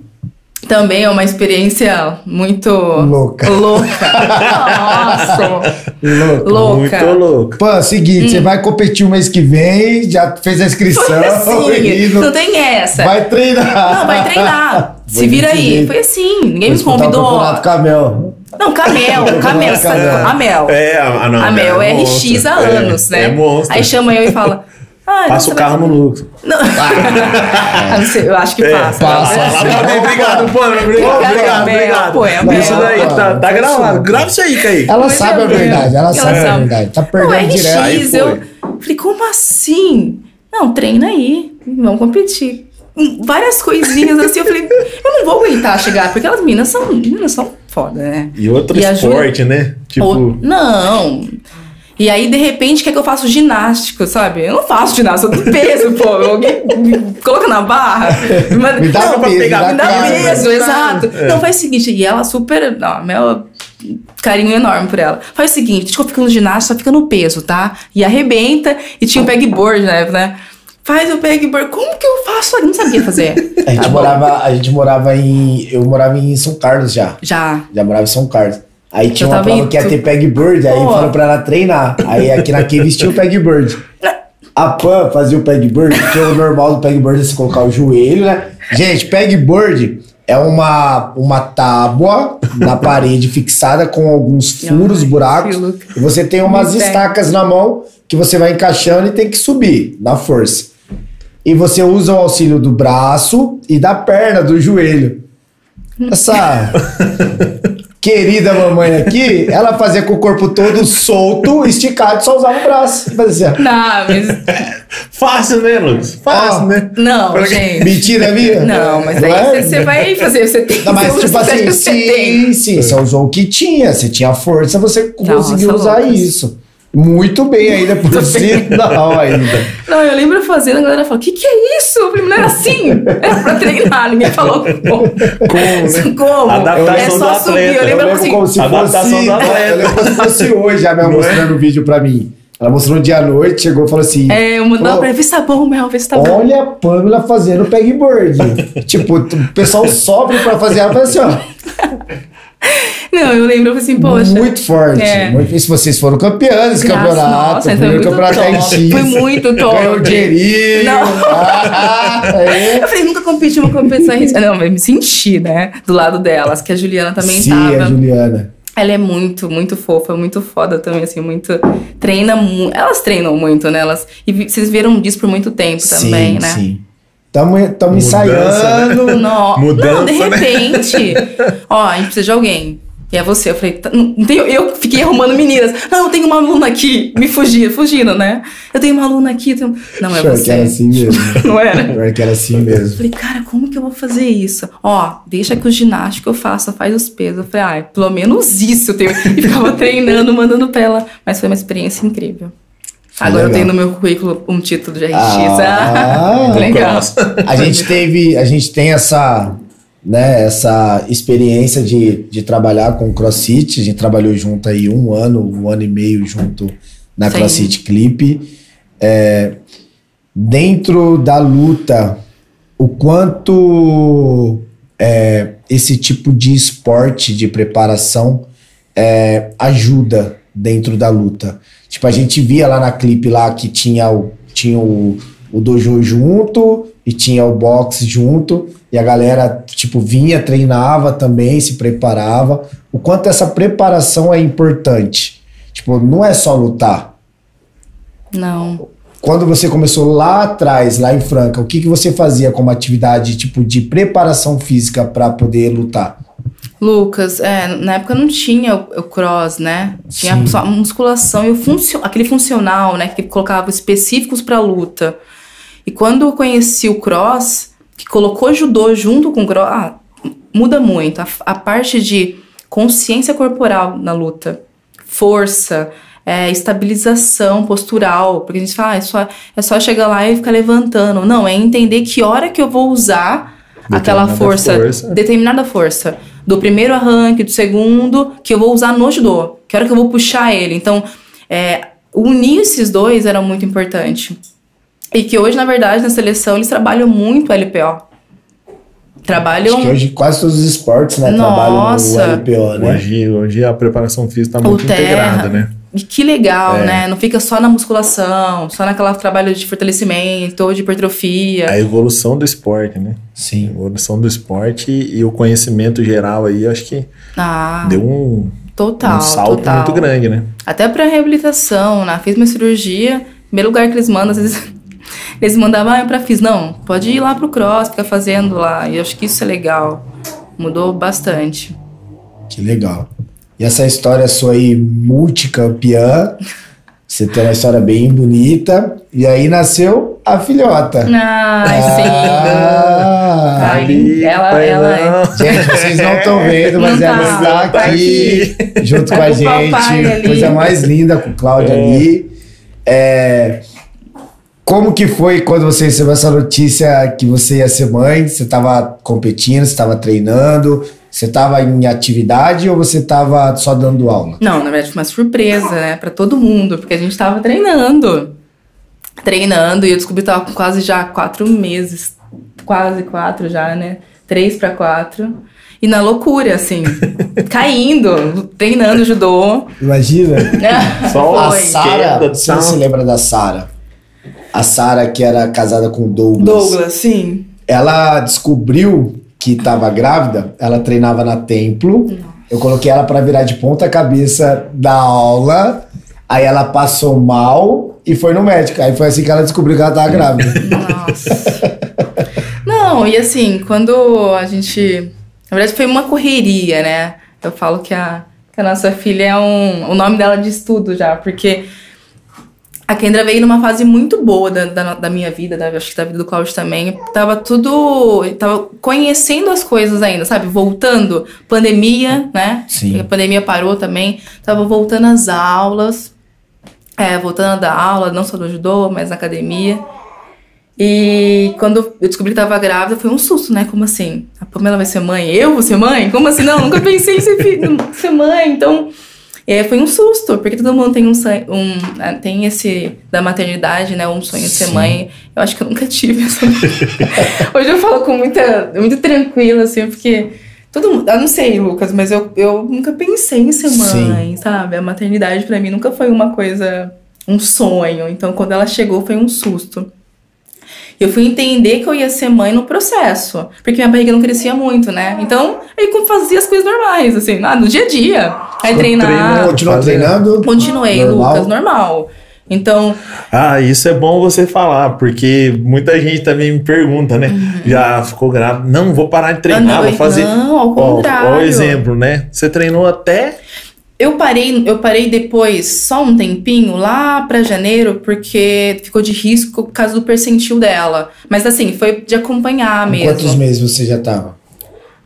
Também é uma experiência muito Louca. louca. Nossa! Louco. Louca. muito louco. Pô, seguinte, você vai competir o mês que vem, já fez a inscrição. Hum. Foi assim, *laughs* não- não tem essa. vai treinar. Não, vai treinar. *laughs* Se Foi vira desse aí. jeito. Foi assim. Ninguém Vou me convidou. Camel. Não, Camel, Camel? Camel. A Mel. É, a, não, A Mel é monstro. RX há É, anos, né? É monstro. Aí chama eu e fala. Ah, Passa o carro vai- no lucro. Não. *laughs* Ah, não sei, eu acho que É, passa. passa. Obrigado, pô. Obrigado, obrigado, obrigado. pô, é a. Isso daí tá, tá gravado. Grava isso aí, Kaique. Ela Mas sabe é a verdade, ela, Ela sabe, a sabe. verdade. Tá Não, perdendo direto. Aí RX, foi. eu falei, como assim? Não, treina aí, vamos competir. Várias coisinhas assim, eu falei, eu não vou aguentar chegar, porque elas meninas são, meninas são foda, né? E outro E ajuda- esporte, né? Tipo, Ou- não. E aí, de repente, quer que eu faça ginástico, sabe? Eu não faço ginástica, eu tenho peso, pô. Alguém me *laughs* coloca na barra. *laughs* Me dá não, peso, pegar, me me dá peso, exato. Não, faz o seguinte, e ela super. Não, meu carinho enorme por ela. Faz o seguinte, deixa eu ficar no ginástica, só fica no peso, tá? E arrebenta, e tinha o pegboard na época, né? Faz o pegboard. Como que eu faço? Eu não sabia fazer. *laughs* A gente, Tá morava, a gente morava em. Eu morava em São Carlos já. Já. Já morava em São Carlos. Aí tinha uma prova que ia ter pegboard, aí Pô. falou pra ela treinar. Aí aqui na Cave tinha o pegboard. A Pan fazia o pegboard, que o normal do pegboard é você colocar o joelho, né? Gente, pegboard é uma, uma tábua na parede fixada com alguns furos, buracos. E você tem umas estacas na mão que você vai encaixando e tem que subir na força. E você usa o auxílio do braço e da perna, do joelho. Essa *laughs* querida mamãe aqui, ela fazia com o corpo todo solto, esticado, só usava o braço. Fazia assim, ó. Não, mas. *laughs* Fácil, né, Lucas? Fácil, Ó. né? Não, Pra gente. Mentira minha? Não, mas Não aí é? você- você vai fazer, você tem Não, mas você tipo assim, o que você tem. sim, sim, você usou o que tinha, você tinha força, você Nossa, conseguiu usar Lucas. isso. Muito bem ainda por sinal ainda. Não, eu lembro fazendo, a galera falou: o que, que é isso? Eu falei, não era assim. Era pra treinar, ninguém falou como. Como, né? Como? Adaptação é só do atleta. Eu Eu lembro lembro assim. como se Adaptação fosse. do atleta. Eu lembro como se fosse hoje, a Mel Não é? mostrando o vídeo pra mim. Ela mostrou um dia à noite, chegou e falou assim: É, eu mandava pra ele, vê se tá bom, Mel, vê se tá bom. Olha a Pamela fazendo pegboard. *laughs* tipo, o pessoal sobe pra fazer ela faz assim, ó. *laughs* Não, eu lembro, eu falei assim, poxa. muito forte. É. Muito, e se vocês foram campeões desse campeonato, nossa, primeiro muito campeonato top. Foi muito *laughs* top. Ganhou dinheirinho. Não. Ah, *laughs* é. Eu falei, nunca competi uma competição RX. Não, mas me senti, né? Do lado delas, que a Juliana também Sim, tava. a Juliana. Ela é muito, muito fofa, muito foda também, assim, muito. Treina muito. Elas treinam muito, né? Elas, e vocês viram disso por muito tempo também, sim, né? sim. Tamo, tamo ensaiando. Não, Mudança, não, de né? repente. Ó, a gente precisa de alguém. E é você. Eu falei, tá, não, eu fiquei arrumando meninas. Não, eu tenho uma aluna aqui. Me fugindo, fugindo, né? Eu tenho uma aluna aqui. eu tenho- Não, é Pior você. *laughs* que era assim mesmo. Não era? Pior que era assim mesmo. Falei, cara, como que eu vou fazer isso? Ó, deixa que o ginástico eu faça, faz os pesos. Eu falei, ai, pelo menos isso eu tenho. E ficava *laughs* treinando, mandando pra ela. Mas foi uma experiência incrível. Agora eu legal. tenho no meu currículo um título de RX. Ah, *laughs* legal. A gente teve, a gente tem essa, né, essa experiência de, de trabalhar com CrossFit. A gente trabalhou junto aí um ano, um ano e meio junto na Sim. CrossFit Clip. É, dentro da luta, o quanto é, esse tipo de esporte de preparação é, ajuda dentro da luta. Tipo, a gente via lá na clipe lá que tinha o, tinha o, o dojo junto e tinha o boxe junto e a galera, tipo, vinha, treinava também, se preparava. O quanto essa preparação é importante. Tipo, não é só lutar. Não. Quando você começou lá atrás, lá em Franca, o que, que você fazia como atividade, tipo, de preparação física para poder lutar? Lucas, é, na época não tinha o, o cross, né? Tinha Sim. só a musculação e o funcio, aquele funcional, né? Que colocava específicos pra luta. E quando eu conheci o cross, que colocou judô junto com o cross, ah, muda muito. A, a parte de consciência corporal na luta, força, é, estabilização postural. Porque a gente fala, ah, é, só, é só chegar lá e ficar levantando. Não, é entender que hora que eu vou usar aquela Determinada força, força. determinada força. Do primeiro arranque, do segundo, que eu vou usar no judô. Que hora que eu vou puxar ele. Então, é, unir esses dois era muito importante. E que hoje, na verdade, na seleção, eles trabalham muito LPO. Trabalham. Acho que hoje quase todos os esportes, né, Nossa. trabalham no LPO, né? Hoje, hoje a preparação física está O muito terra. integrada, né? E que legal, É. né? Não fica só na musculação, só naquela trabalho de fortalecimento ou de hipertrofia. A evolução do esporte, né? A Sim. evolução do esporte e o conhecimento geral aí, acho que Ah, deu um, total, um salto total. muito grande, né? Até pra reabilitação, né? Fiz minha cirurgia, primeiro lugar que eles mandam, às vezes *laughs* eles mandavam, ah, eu pra fiz. Não, pode ir lá pro cross, ficar fazendo lá. E eu acho que isso é legal. Mudou bastante. Que legal. E essa história sua aí, multicampeã, você tem uma história bem bonita. E aí nasceu a filhota. Ai, sim. Ah, Ai, Ali, ela, ela é. não. Gente, vocês não estão vendo, mas Não ela tá. está Tá aqui junto Tá com a gente. Coisa mais linda com o Cláudio ali. É, como que foi quando você recebeu essa notícia que você ia ser mãe? Você estava competindo, você estava treinando, você estava em atividade ou você estava só dando aula? Não, na verdade foi uma surpresa, né, pra todo mundo, porque a gente tava treinando. Treinando, e eu descobri que tava com quase já quatro meses. Quase quatro já, né? Três pra quatro. E na loucura, assim, *laughs* caindo, treinando judô. Imagina. *laughs* Só A. Sara, Queda, não sei se você lembra da Sara. A Sara que era casada com o Douglas. Douglas, sim. Ela descobriu que estava grávida, ela treinava na templo. Eu coloquei ela para virar de ponta cabeça da aula. Aí ela passou mal e foi no médico. Aí foi assim que ela descobriu que ela tava grávida. Nossa. Não, e assim, quando a gente. Na verdade, foi uma correria, né? Eu falo que a, que a nossa filha é um. O nome dela diz tudo já, porque a Kendra veio numa fase muito boa da, da, da minha vida, da, acho que da vida do Cláudio também. Tava tudo. Tava conhecendo as coisas ainda, sabe? Voltando. Pandemia, né? Sim. A pandemia parou também. Tava voltando às aulas. É, voltando a dar aula, não só no judô, mas na academia. E quando eu descobri que tava grávida, foi um susto, né? Como assim? A Pamela vai ser mãe? Eu vou ser mãe? Como assim? Não, nunca pensei em ser, filho, *laughs* ser mãe. Então, é, foi um susto, porque todo mundo tem um, sonho- um ah, tem esse da maternidade, né? Um sonho de ser Sim. mãe. Eu acho que eu nunca *laughs* tive essa. Hoje eu falo com muita, muito tranquila, assim, porque todo mundo, eu não sei, Lucas, mas eu, eu nunca pensei em ser mãe, sabe? A maternidade pra mim nunca foi uma coisa, um sonho. Então, quando ela chegou, foi um susto. Eu fui entender que eu ia ser mãe no processo, porque minha barriga não crescia muito, né? Então, aí eu fazia as coisas normais, assim, ah, no dia a dia. Aí treinar. Continuou treinando? Continuei, Normal? Lucas, normal. Então, Ah, isso é bom você falar, porque muita gente também me pergunta, né? Já ficou grávida. Não, vou parar de treinar, Uhum. não, vou fazer. Não, ao Ó, contrário. ó o exemplo, né? Você treinou até. Eu parei, eu parei depois só um tempinho lá pra janeiro, porque ficou de risco por causa do percentil dela. Mas assim, foi de acompanhar Com mesmo. Quantos meses você já tava?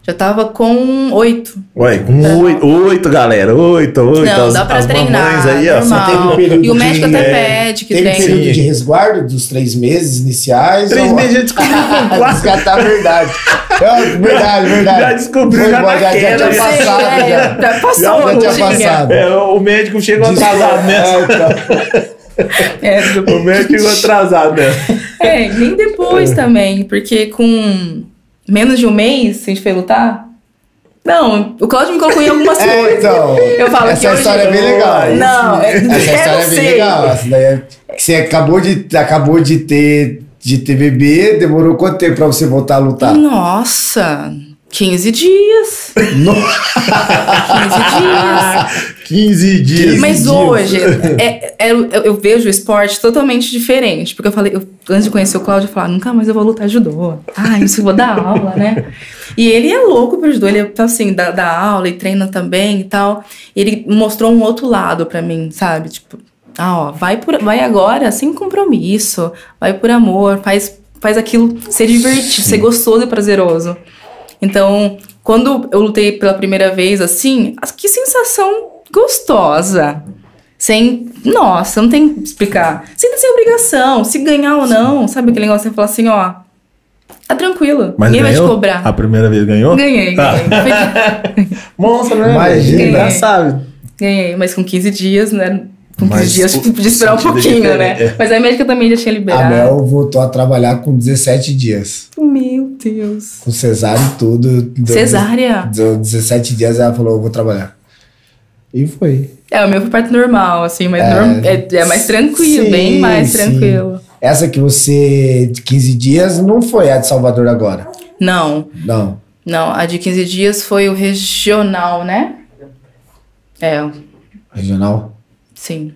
Já tava com oito. Ué, com oito, oito, galera. Oito, oito. Não, as, dá pra as treinar. mamães aí, ó. normal. teve um período e o médico de- até é, pede que Teve um treine. período de resguardo dos três meses iniciais? Três ou- meses já descobriu *laughs* com quatro. Descartar a verdade. Não, verdade, verdade. Já descobriu, Foi já bom, já, já tinha né? passado. É, já. já passou, Já não tinha passado. É, o médico chegou atrasado nessa. É, então. É, do- O médico chegou atrasado nessa. É, nem depois também, porque com menos de um mês, se a gente foi lutar. Não, o Claudio me colocou em algumas *laughs* É, coisas. então. Eu falo essa que hoje- história é bem legal. Não, é- Essa eu história é bem sei. legal. Essa daí é- você acabou de, acabou de ter de ter bebê, demorou quanto tempo pra você voltar a lutar? Nossa, 15 dias. No- 15 dias. *laughs* 15 dias. Mas hoje, é- é- eu, eu vejo o esporte totalmente diferente. Porque eu falei, eu- antes de conhecer o Cláudio, eu falava, nunca mais eu vou lutar judô. Ah, isso eu vou dar aula, né? E ele é louco pro judô, ele é assim, dá, dá aula e treina também e tal. E ele mostrou um outro lado pra mim, sabe? Tipo, ah, ó, vai, por, vai agora sem compromisso, vai por amor, faz, faz aquilo ser divertido, ser gostoso e prazeroso. Então, quando eu lutei pela primeira vez, assim, as- que sensação gostosa. Sem. Nossa, não tem que explicar. Sem, sem obrigação, se ganhar ou não. Sabe aquele negócio que você fala assim, ó. Tá tranquilo. Mas ninguém vai ganhou? te cobrar. A primeira vez ganhou? Ganhei, ganhei. Ah. *laughs* Foi- Monstro, né? Imagina. velho? Engraçado. ganhei, mas com 15 dias, né? Com 15 Mas dias, o- podia esperar um é pouquinho, diferente, né? é. Mas a médica também já tinha A liberado. Mel voltou a trabalhar com 17 dias. Meu Deus. Com cesárea e tudo. Cesárea? Deu 17 dias ela falou, eu vou trabalhar. E foi. É, o meu foi parte normal, assim, mas É. norm- é, é mais tranquilo, Sim, bem mais sim. tranquilo. Essa que você, de 15 dias, não foi a de Salvador agora. Não, Não. não, a de 15 dias foi o regional, né? É, Regional. Sim,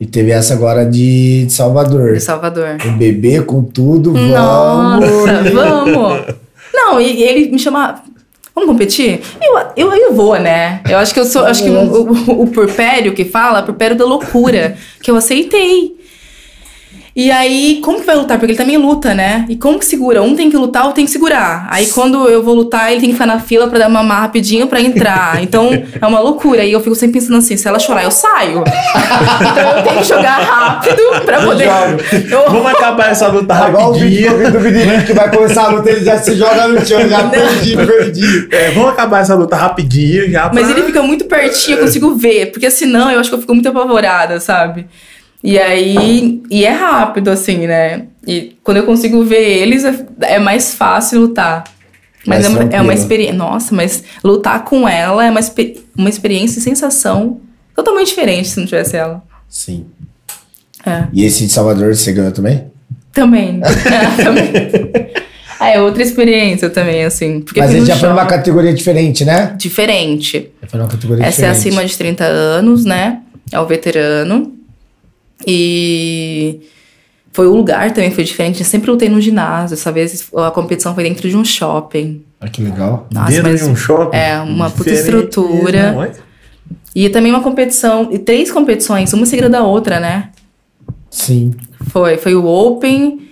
E teve essa agora de, de Salvador. de Salvador. Com bebê, com tudo, vamos. Nossa, vamos! Não, e ele me chama. Vamos competir? Eu, eu, eu vou, né? Eu acho que eu sou. Acho que o, o, o purpério que fala, purpério da loucura, que eu aceitei. E aí, como que vai lutar? Porque ele também luta, né? E como que segura? Um tem que lutar, outro tem que segurar. Aí quando eu vou lutar, ele tem que ficar na fila pra dar mamar rapidinho pra entrar. *laughs* Então é uma loucura. E eu fico sempre pensando assim: se ela chorar, eu saio. *laughs* então eu tenho que jogar rápido pra poder. *laughs* Eu... Vamos acabar essa luta É igual o vídeo rapidinho. do que vai começar a luta, ele já se joga no chão, já perdi, perdi. É, vamos acabar essa luta rapidinho já. Mas pra- ele fica muito pertinho, eu consigo ver. Porque senão eu acho que eu fico muito apavorada, sabe? E aí. E é rápido, assim, né? E quando eu consigo ver eles, é, é mais fácil lutar. Mas Mais é, uma- é uma experiência. Nossa, mas lutar com ela é uma, expe- uma experiência e sensação totalmente diferente se não tivesse ela. Sim. É. E esse de Salvador você ganhou também? Também. É. *laughs* Ah, é outra experiência também, assim. Porque Mas ele já foi numa categoria diferente, né? Diferente. Já foi numa categoria Essa é diferente. acima de 30 anos, né? É o veterano. E foi o lugar também foi diferente. Eu sempre lutei no ginásio. Essa vez a competição foi dentro de um shopping. Ah, que legal. Nossa, Dentro de um shopping. é, uma puta estrutura. E também uma competição, e três competições, uma seguida da outra, né? Sim. Foi, foi o Open,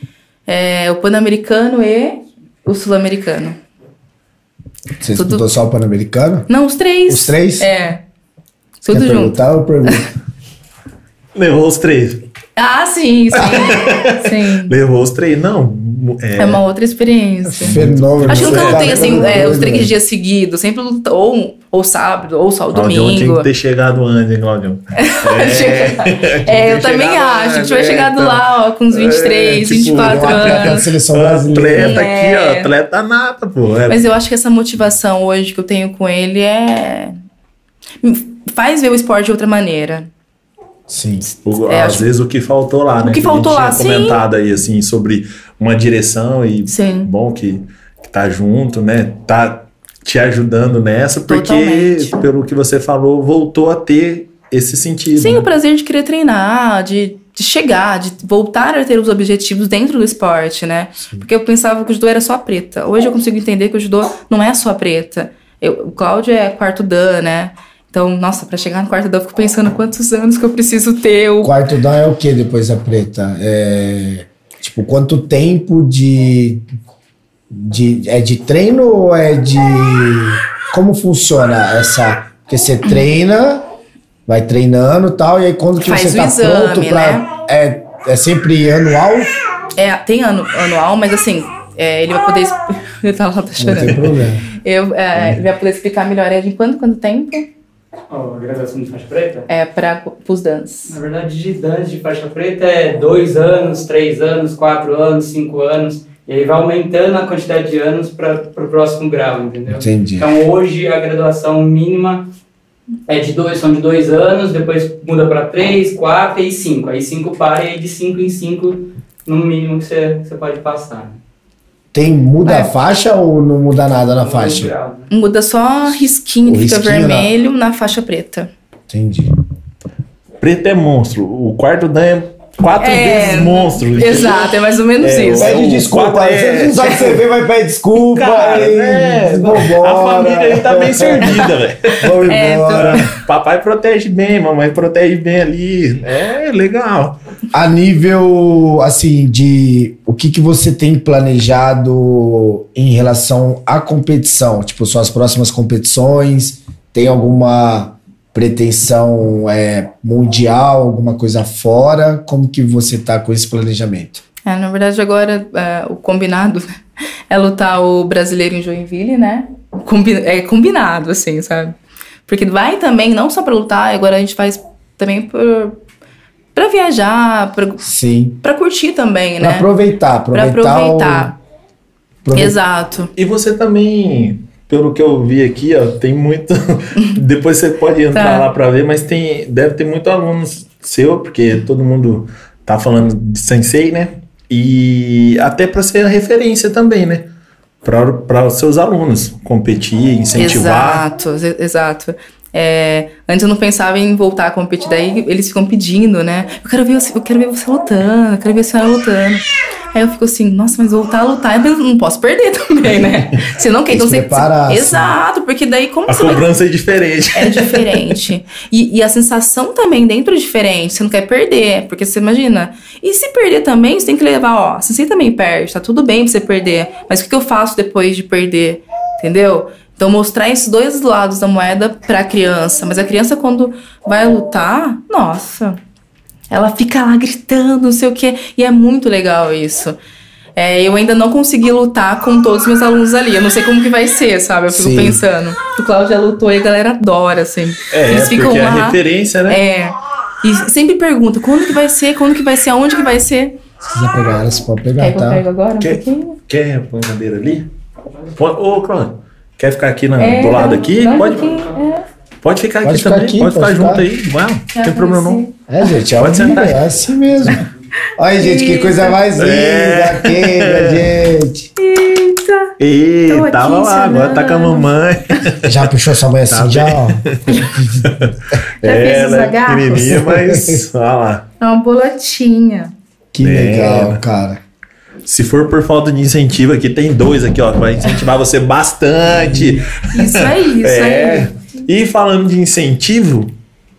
é, o Pan-Americano e o Sul-Americano. Você Tudo- disputou só o Pan-Americano? Não, os três. Os três? É. Quer Tudo junto. perguntar ou pergunta? Levou os três. Ah, sim, sim. *laughs* sim. Levou os três. Não. É, É uma outra experiência. Fenômeno. Acho que nunca lutei tá assim, é, os três dias seguidos. Sempre ou, ou sábado, ou só o Claudião tinha domingo. que ter chegado antes, hein, Claudião? *laughs* É, eu também acho que tiver chegado lá, ó, com uns 23, É, tipo, 24 Um atleta da anos. seleção brasileira. Atleta aqui, É. ó. Atleta nata, pô. É, Mas eu acho que essa motivação hoje que eu tenho com ele é. Faz ver o esporte de outra maneira. Sim. o- é, às acho- vezes o que faltou lá, né? que a faltou gente lá, tinha sim. comentado aí, assim, sobre uma direção e Sim. bom que, que tá junto, né? Tá te ajudando nessa, porque, Totalmente. pelo que você falou, voltou a ter esse sentido. Sim, né? o prazer de querer treinar, de, de chegar, de voltar a ter os objetivos dentro do esporte, né? Porque eu pensava que o judô era só a preta. Hoje eu consigo entender que o judô não é só a preta. Eu, o Cláudio é quarto dan, né? Então, nossa, pra chegar no quarto dan, eu fico pensando quantos anos que eu preciso ter. O quarto dan é o que depois da preta? É, tipo, quanto tempo de, de. É de treino ou é de. Como funciona essa. Porque você treina, vai treinando e tal, e aí quando que Faz você tá exame, pronto pra. né? É, é sempre anual? É, tem ano, anual, mas assim, é, ele vai poder. ele *laughs* tá lá, tá Não tem chorando. problema. Eu, é, ele vai poder explicar melhor. É de quanto, quanto tempo? A graduação de faixa preta? É para os dans. Na verdade, de dance de faixa preta é dois anos, três anos, quatro anos, cinco anos. E aí vai aumentando a quantidade de anos para o próximo grau, entendeu? Entendi. Então hoje a graduação mínima é de dois, são de dois anos, depois muda para três, quatro e cinco. Aí cinco para e aí de cinco em cinco no mínimo que você, que você pode passar. Tem, muda É. a faixa ou não muda nada na faixa? Muda só risquinho O que fica risquinho, vermelho na faixa preta. Entendi. Preto é monstro. O quarto dan é quatro É, vezes monstro. Exato, é mais ou menos É, isso. Pede desculpa. quatro é- Você não sabe escrever, vai pedir desculpa. Cara, aí, é, vambora. a família aí tá bem servida, velho. Vamos É, embora. Papai protege bem, mamãe protege bem ali. É legal. A nível, assim, de o que, que você tem planejado em relação à competição? Tipo, suas próximas competições? Tem alguma pretensão é, mundial, alguma coisa fora? Como que você tá com esse planejamento? É, na verdade, agora é, o combinado *laughs* é lutar o brasileiro em Joinville, né? Combi é combinado, assim, sabe? Porque vai também, não só pra lutar, agora a gente faz também por, pra viajar, pra, Sim. pra curtir também, Pra né? aproveitar, Pra aproveitar. aproveitar. O, aproveitar. Exato. E você também, pelo que eu vi aqui, ó, tem muito. *laughs* Depois você pode entrar Tá. lá pra ver, mas tem, deve ter muito alunos seu, porque todo mundo tá falando de sensei, né? E até pra ser a referência também, né? Para os seus alunos competir, incentivar. Exato, ex- exato. É, antes eu não pensava em voltar a competir, daí eles ficam pedindo, né? Eu quero ver, você- eu quero ver você lutando, eu quero ver a senhora lutando. Aí eu fico assim, nossa, mas voltar a lutar, eu não posso perder *laughs* também, né? Você não quer, então você. Exato, porque daí como A você vai cobrança é diferente. é diferente. E, e a sensação também dentro é diferente. Você não quer perder. Porque você imagina. E se perder também, você tem que levar, ó. Se você também perde, tá tudo bem pra você perder. Mas o que eu faço depois de perder? Entendeu? Então, mostrar esses dois lados da moeda pra criança. Mas a criança, quando vai lutar, nossa. Ela fica lá gritando, não sei o quê. E é muito legal isso. É, eu ainda não consegui lutar com todos os meus alunos ali. Eu não sei como que vai ser, sabe? Eu fico Sim. pensando. O Cláudio já lutou e a galera adora, assim. É, Eles ficam porque é a referência, né? É. E sempre pergunta, quando que vai ser? Quando que vai ser? Aonde que vai ser? Se quiser pegar ela, você pode Quer pegar, que eu tá? pego agora um Quer, pouquinho? quer põe a cadeira ali? Ô, Cláudio, quer ficar aqui na- É, do lado aqui? Pode, é. pode ficar Pode aqui ficar também. aqui, pode ficar pode junto ficar. aí. Vai, não tem problema não. É, gente, é, Pode sentar. é assim mesmo. Olha, gente, que coisa mais linda, É. querida, *laughs* gente. Eita! Eita, tava lá, agora tá com a mamãe. *laughs* Já puxou sua mãe assim, Tá já, ó. *laughs* Já fez os Ela é agarros? pequenininha, mas olha lá. É uma bolotinha. Que É. legal, cara. Se for por falta de incentivo aqui, tem dois aqui, ó, que vai incentivar você bastante. Isso aí, isso É. aí. E falando de incentivo,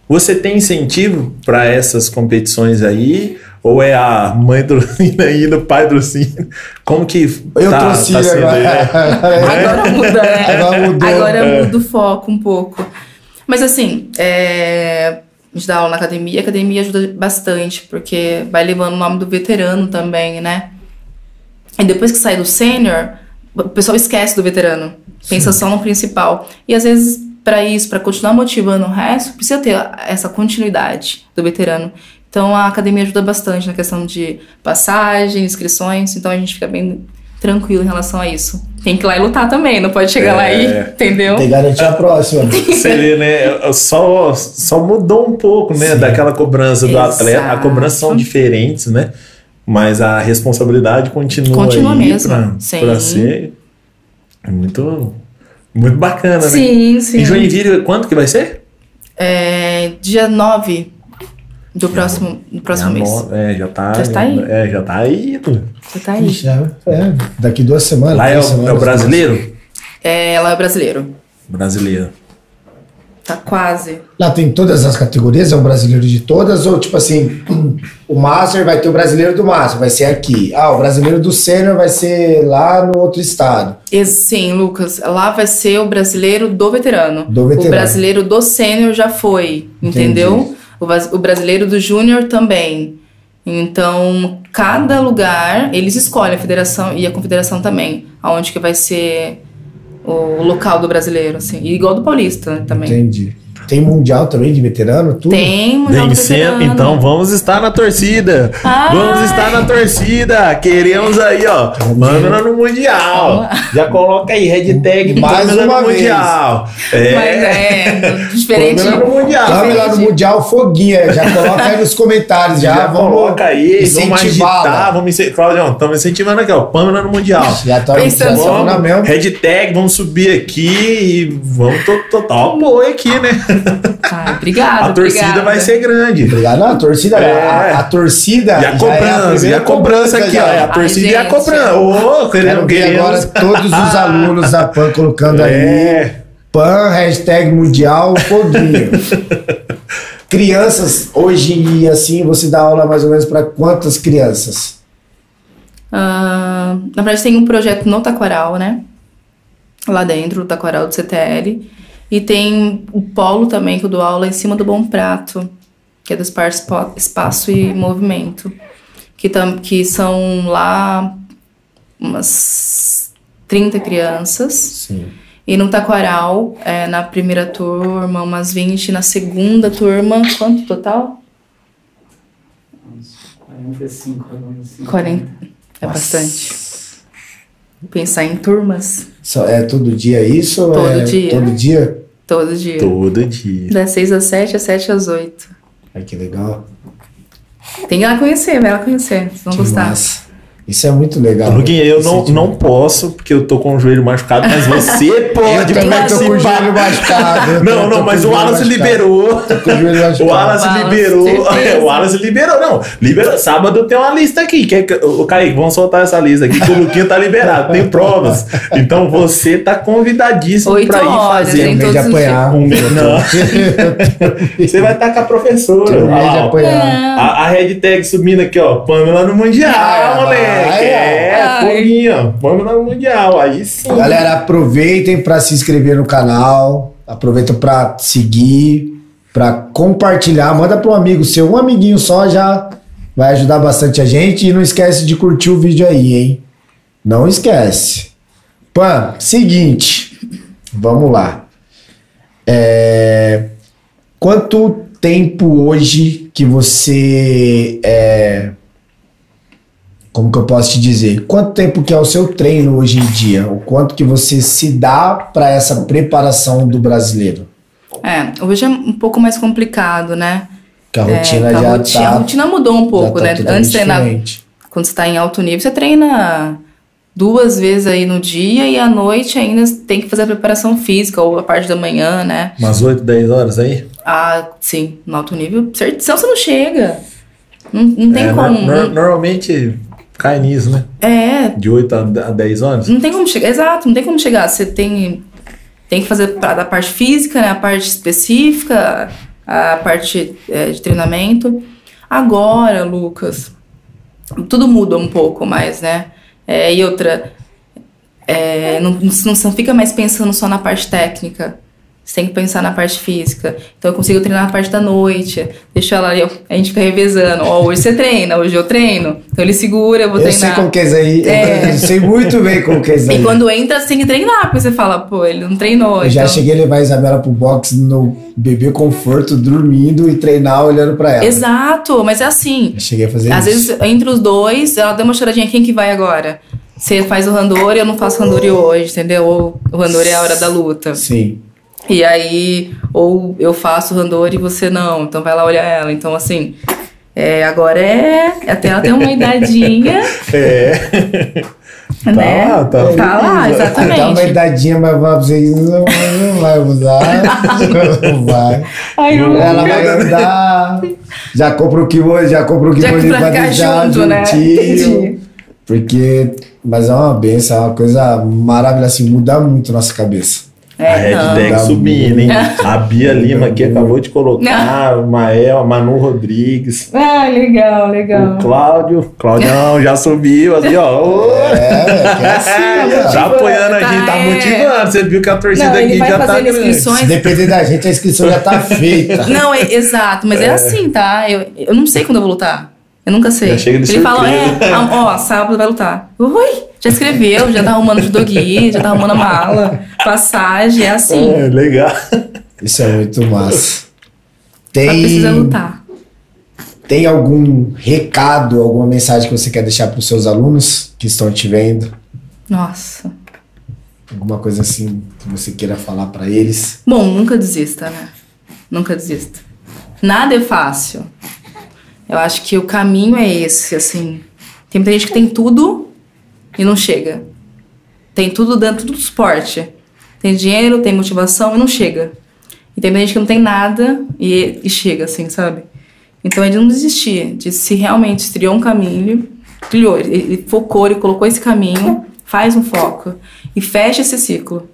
você tem incentivo para essas competições aí? Ou é a mãe trocina indo, o pai trocina? Como que Eu tá, trouxe tá sendo aí? agora. *laughs* Agora muda, né? Agora mudou. Agora É. muda o foco um pouco. Mas assim, é... a gente dá aula na academia, a academia ajuda bastante, porque vai levando o nome do veterano também, né? E depois que sai do sênior, o pessoal esquece do veterano. Pensa só no principal. E às vezes, para isso, para continuar motivando o resto, precisa ter essa continuidade do veterano. Então a academia ajuda bastante na questão de passagem, inscrições, então a gente fica bem tranquilo em relação a isso. Tem que ir lá e lutar também, não pode chegar lá e, É. entendeu? Tem que garantir a próxima. *laughs* Você vê, né? Só, só mudou um pouco, né? Sim. Daquela cobrança do Exato. atleta. A cobrança são diferentes, né? Mas a responsabilidade continua, Continua aí mesmo, pra, sim. pra ser muito, muito bacana, né? Sim, sim. Em Joinville, quanto que vai ser? É, dia 9 do próximo, do próximo Já mês. no- É, já tá. Já está aí. É, já tá aí. Você tá aí. Já, é, daqui duas semanas. Lá é três o, semanas, é o brasileiro? É, ela é brasileiro. Brasileiro. Tá quase. Lá tem todas as categorias, é um brasileiro de todas, ou tipo assim, o Master vai ter o brasileiro do Master, vai ser aqui. Ah, o brasileiro do Sênior vai ser lá no outro estado. Sim, Lucas, lá vai ser o brasileiro do veterano. Do veterano. O brasileiro do sênior já foi, entendeu? O, o brasileiro do júnior também. Então, cada lugar, eles escolhem a federação e a confederação também, aonde que vai ser o local do brasileiro, assim. E igual do paulista né, também. Entendi. Tem mundial também de veterano, tudo? Tem mundial Vencendo, veterano. então vamos estar na torcida. Ai. Vamos estar na torcida. Queremos aí, ó. Pâmela no Mundial. Vamos. Já coloca aí, hashtag Mais Pâmela uma no vez. Mundial. É. Mas é, diferente. Pâmela no Mundial. Vamos lá no Mundial Foguinha, já coloca aí nos comentários, já, Já, vamos coloca aí, vamos agitar, vamos incentivar. Claudião, estamos incentivando aqui, ó. Pâmela no Mundial. Já tá Pensando na mesma. Hashtag, vamos subir aqui e vamos to- total apoio aqui, né? Ai, obrigada, A torcida obrigada. vai ser grande. Obrigado. Não, a torcida, É. a, a torcida. E a é cobrança, primeira e a cobrança aqui, ó. É a torcida e a cobrança. Ô, Quero querendo, ver agora todos os *laughs* alunos da PAN colocando aí. É. PAN, hashtag mundial, foguinho. crianças, hoje, assim, você dá aula mais ou menos para quantas crianças? Ah, na verdade, tem um projeto no Taquaral, né? Lá dentro, o Taquaral do CTL. E tem o polo também, que eu dou aula em cima do Bom Prato, que é do Espaço, Espaço e Movimento. Que, tam, que são lá umas 30 crianças. Sim. E no Taquaral, é, na primeira turma, umas 20. Na segunda turma, quanto total? 45, 45. 40. É bastante. Pensar em turmas, Só- É todo dia isso? Todo é dia. Todo dia? Todo dia. Todo dia. Das 6 às 7, às 7 às 8. Ai, que legal. Tem que ir lá conhecer, vai lá conhecer. Vocês vão Que gostar. massa. Isso é muito legal. Luquinha, eu não, não posso, porque eu tô com o joelho machucado, mas você *laughs* Eu pode também tô com o joelho participar. machucado. eu Não, não, mas o machucado. liberou. O joelho machucado. O Wallace Wallace, liberou. *laughs* O Wallace liberou, não. Liberou. Sábado tem uma lista aqui. Quer que, o Kaique, vamos soltar essa lista aqui, que o Luquinha tá liberado, tem provas. Então você tá convidadíssimo Oito pra ir horas, fazer. Em de todos os apanhar. Um mês, não. *laughs* Você vai estar com a professora. Vez de apanhar. A, a hashtag subindo aqui, ó. Pamela no Mundial, Ah, moleque. É, Ai. foguinho, ó. Pamela no Mundial. Aí sim. Galera, aproveitem para se inscrever no canal, aproveitem para seguir, para compartilhar, manda para um amigo seu, um amiguinho só já vai ajudar bastante a gente e não esquece de curtir o vídeo aí, hein? Não esquece. Pan, seguinte, vamos lá. É, quanto tempo hoje que você é, como que eu posso te dizer? Quanto tempo que é o seu treino hoje em dia? O quanto que você se dá para essa preparação do brasileiro? É, hoje é um pouco mais complicado, né? Que a É, rotina que a já rotina, tá, a rotina mudou um pouco, tá né? Antes de treinar, quando você tá em alto nível, você treina duas vezes aí no dia e à noite ainda tem que fazer a preparação física ou a parte da manhã, né? Umas 8, 10 horas aí? Ah, sim, no alto nível, certo? Senão você não chega. Não, não tem É, como. nor- nor- normalmente cai nisso, né? É, De 8 a a 10 horas. não tem como chegar. Exato, não tem como chegar. Você tem, tem que fazer da parte física, né? A parte específica, a parte é, de treinamento. Agora, Lucas, tudo muda um pouco mais, né? É, e outra, é, não, não, não fica mais pensando só na parte técnica. Você tem que pensar na parte física. Então eu consigo treinar a parte da noite. Deixa ela ali, a gente fica revezando. Ó, hoje você treina, hoje eu treino. Então ele segura, eu vou Eu sei treinar. como que é isso aí. É. *laughs* Eu sei muito bem como que é isso aí. E quando entra, você tem que treinar, porque você fala, pô, ele não treinou. Eu já então- cheguei a levar a Isabela pro box no bebê conforto, dormindo e treinar olhando pra ela. Exato, mas é assim. Eu cheguei a fazer Às isso. vezes, entre os dois, ela dá uma choradinha, quem que vai agora? Você faz o randori, eu não faço randori hoje, entendeu? Ou o randori é a hora da luta. Sim. E aí, ou eu faço randori e você não, então vai lá olhar ela. Então, assim, é, agora é. Até ela tem uma idadinha, *laughs* É. né? Tá, tá. Tá lá, Dá uma exatamente. idadinha, mas vai vocês não, vai usar. *laughs* Não vai. Ai, não- Ela vai andar. Já compra o kimono, já compra o Já kimono que pra ficar né? juntinho. Entendi. Porque, mas é uma benção, é uma coisa maravilhosa, assim, muda muito nossa cabeça. A É, não. hashtag Dá subindo, hein? *laughs* A Bia Lima aqui acabou de colocar, o Mael, a Manu Rodrigues, Ah, legal, legal. o Cláudio. Claudião já subiu ali, ó. É, que é assim, *laughs* ó. Já apoiando a Tá, gente, tá é. motivando. Você viu que a torcida Não, ele aqui vai já tá inscrições. Se depender da gente, a inscrição já tá feita. Não, é exato, mas é, assim, tá? Eu, eu não sei quando eu vou lutar. Eu nunca sei. Já chega de Ele fala, é, ó, sábado vai lutar. Oi, já escreveu, já tá arrumando judogi, já tá arrumando a mala, passagem, é assim. É, legal. Isso é muito massa. Só precisa Tem, lutar. tem algum recado, alguma mensagem que você quer deixar para os seus alunos que estão te vendo? Nossa. Alguma coisa assim que você queira falar para eles? Bom, nunca desista, né? Nunca desista. Nada é fácil. Eu acho que o caminho é esse, assim. Tem muita gente que tem tudo e não chega. Tem tudo dentro do esporte. Tem dinheiro, tem motivação e não chega. E tem muita gente que não tem nada e, e chega, assim, sabe? Então é de não desistir, de se realmente trilhou um caminho, trilhou, ele, ele focou, ele colocou esse caminho, faz um foco e fecha esse ciclo.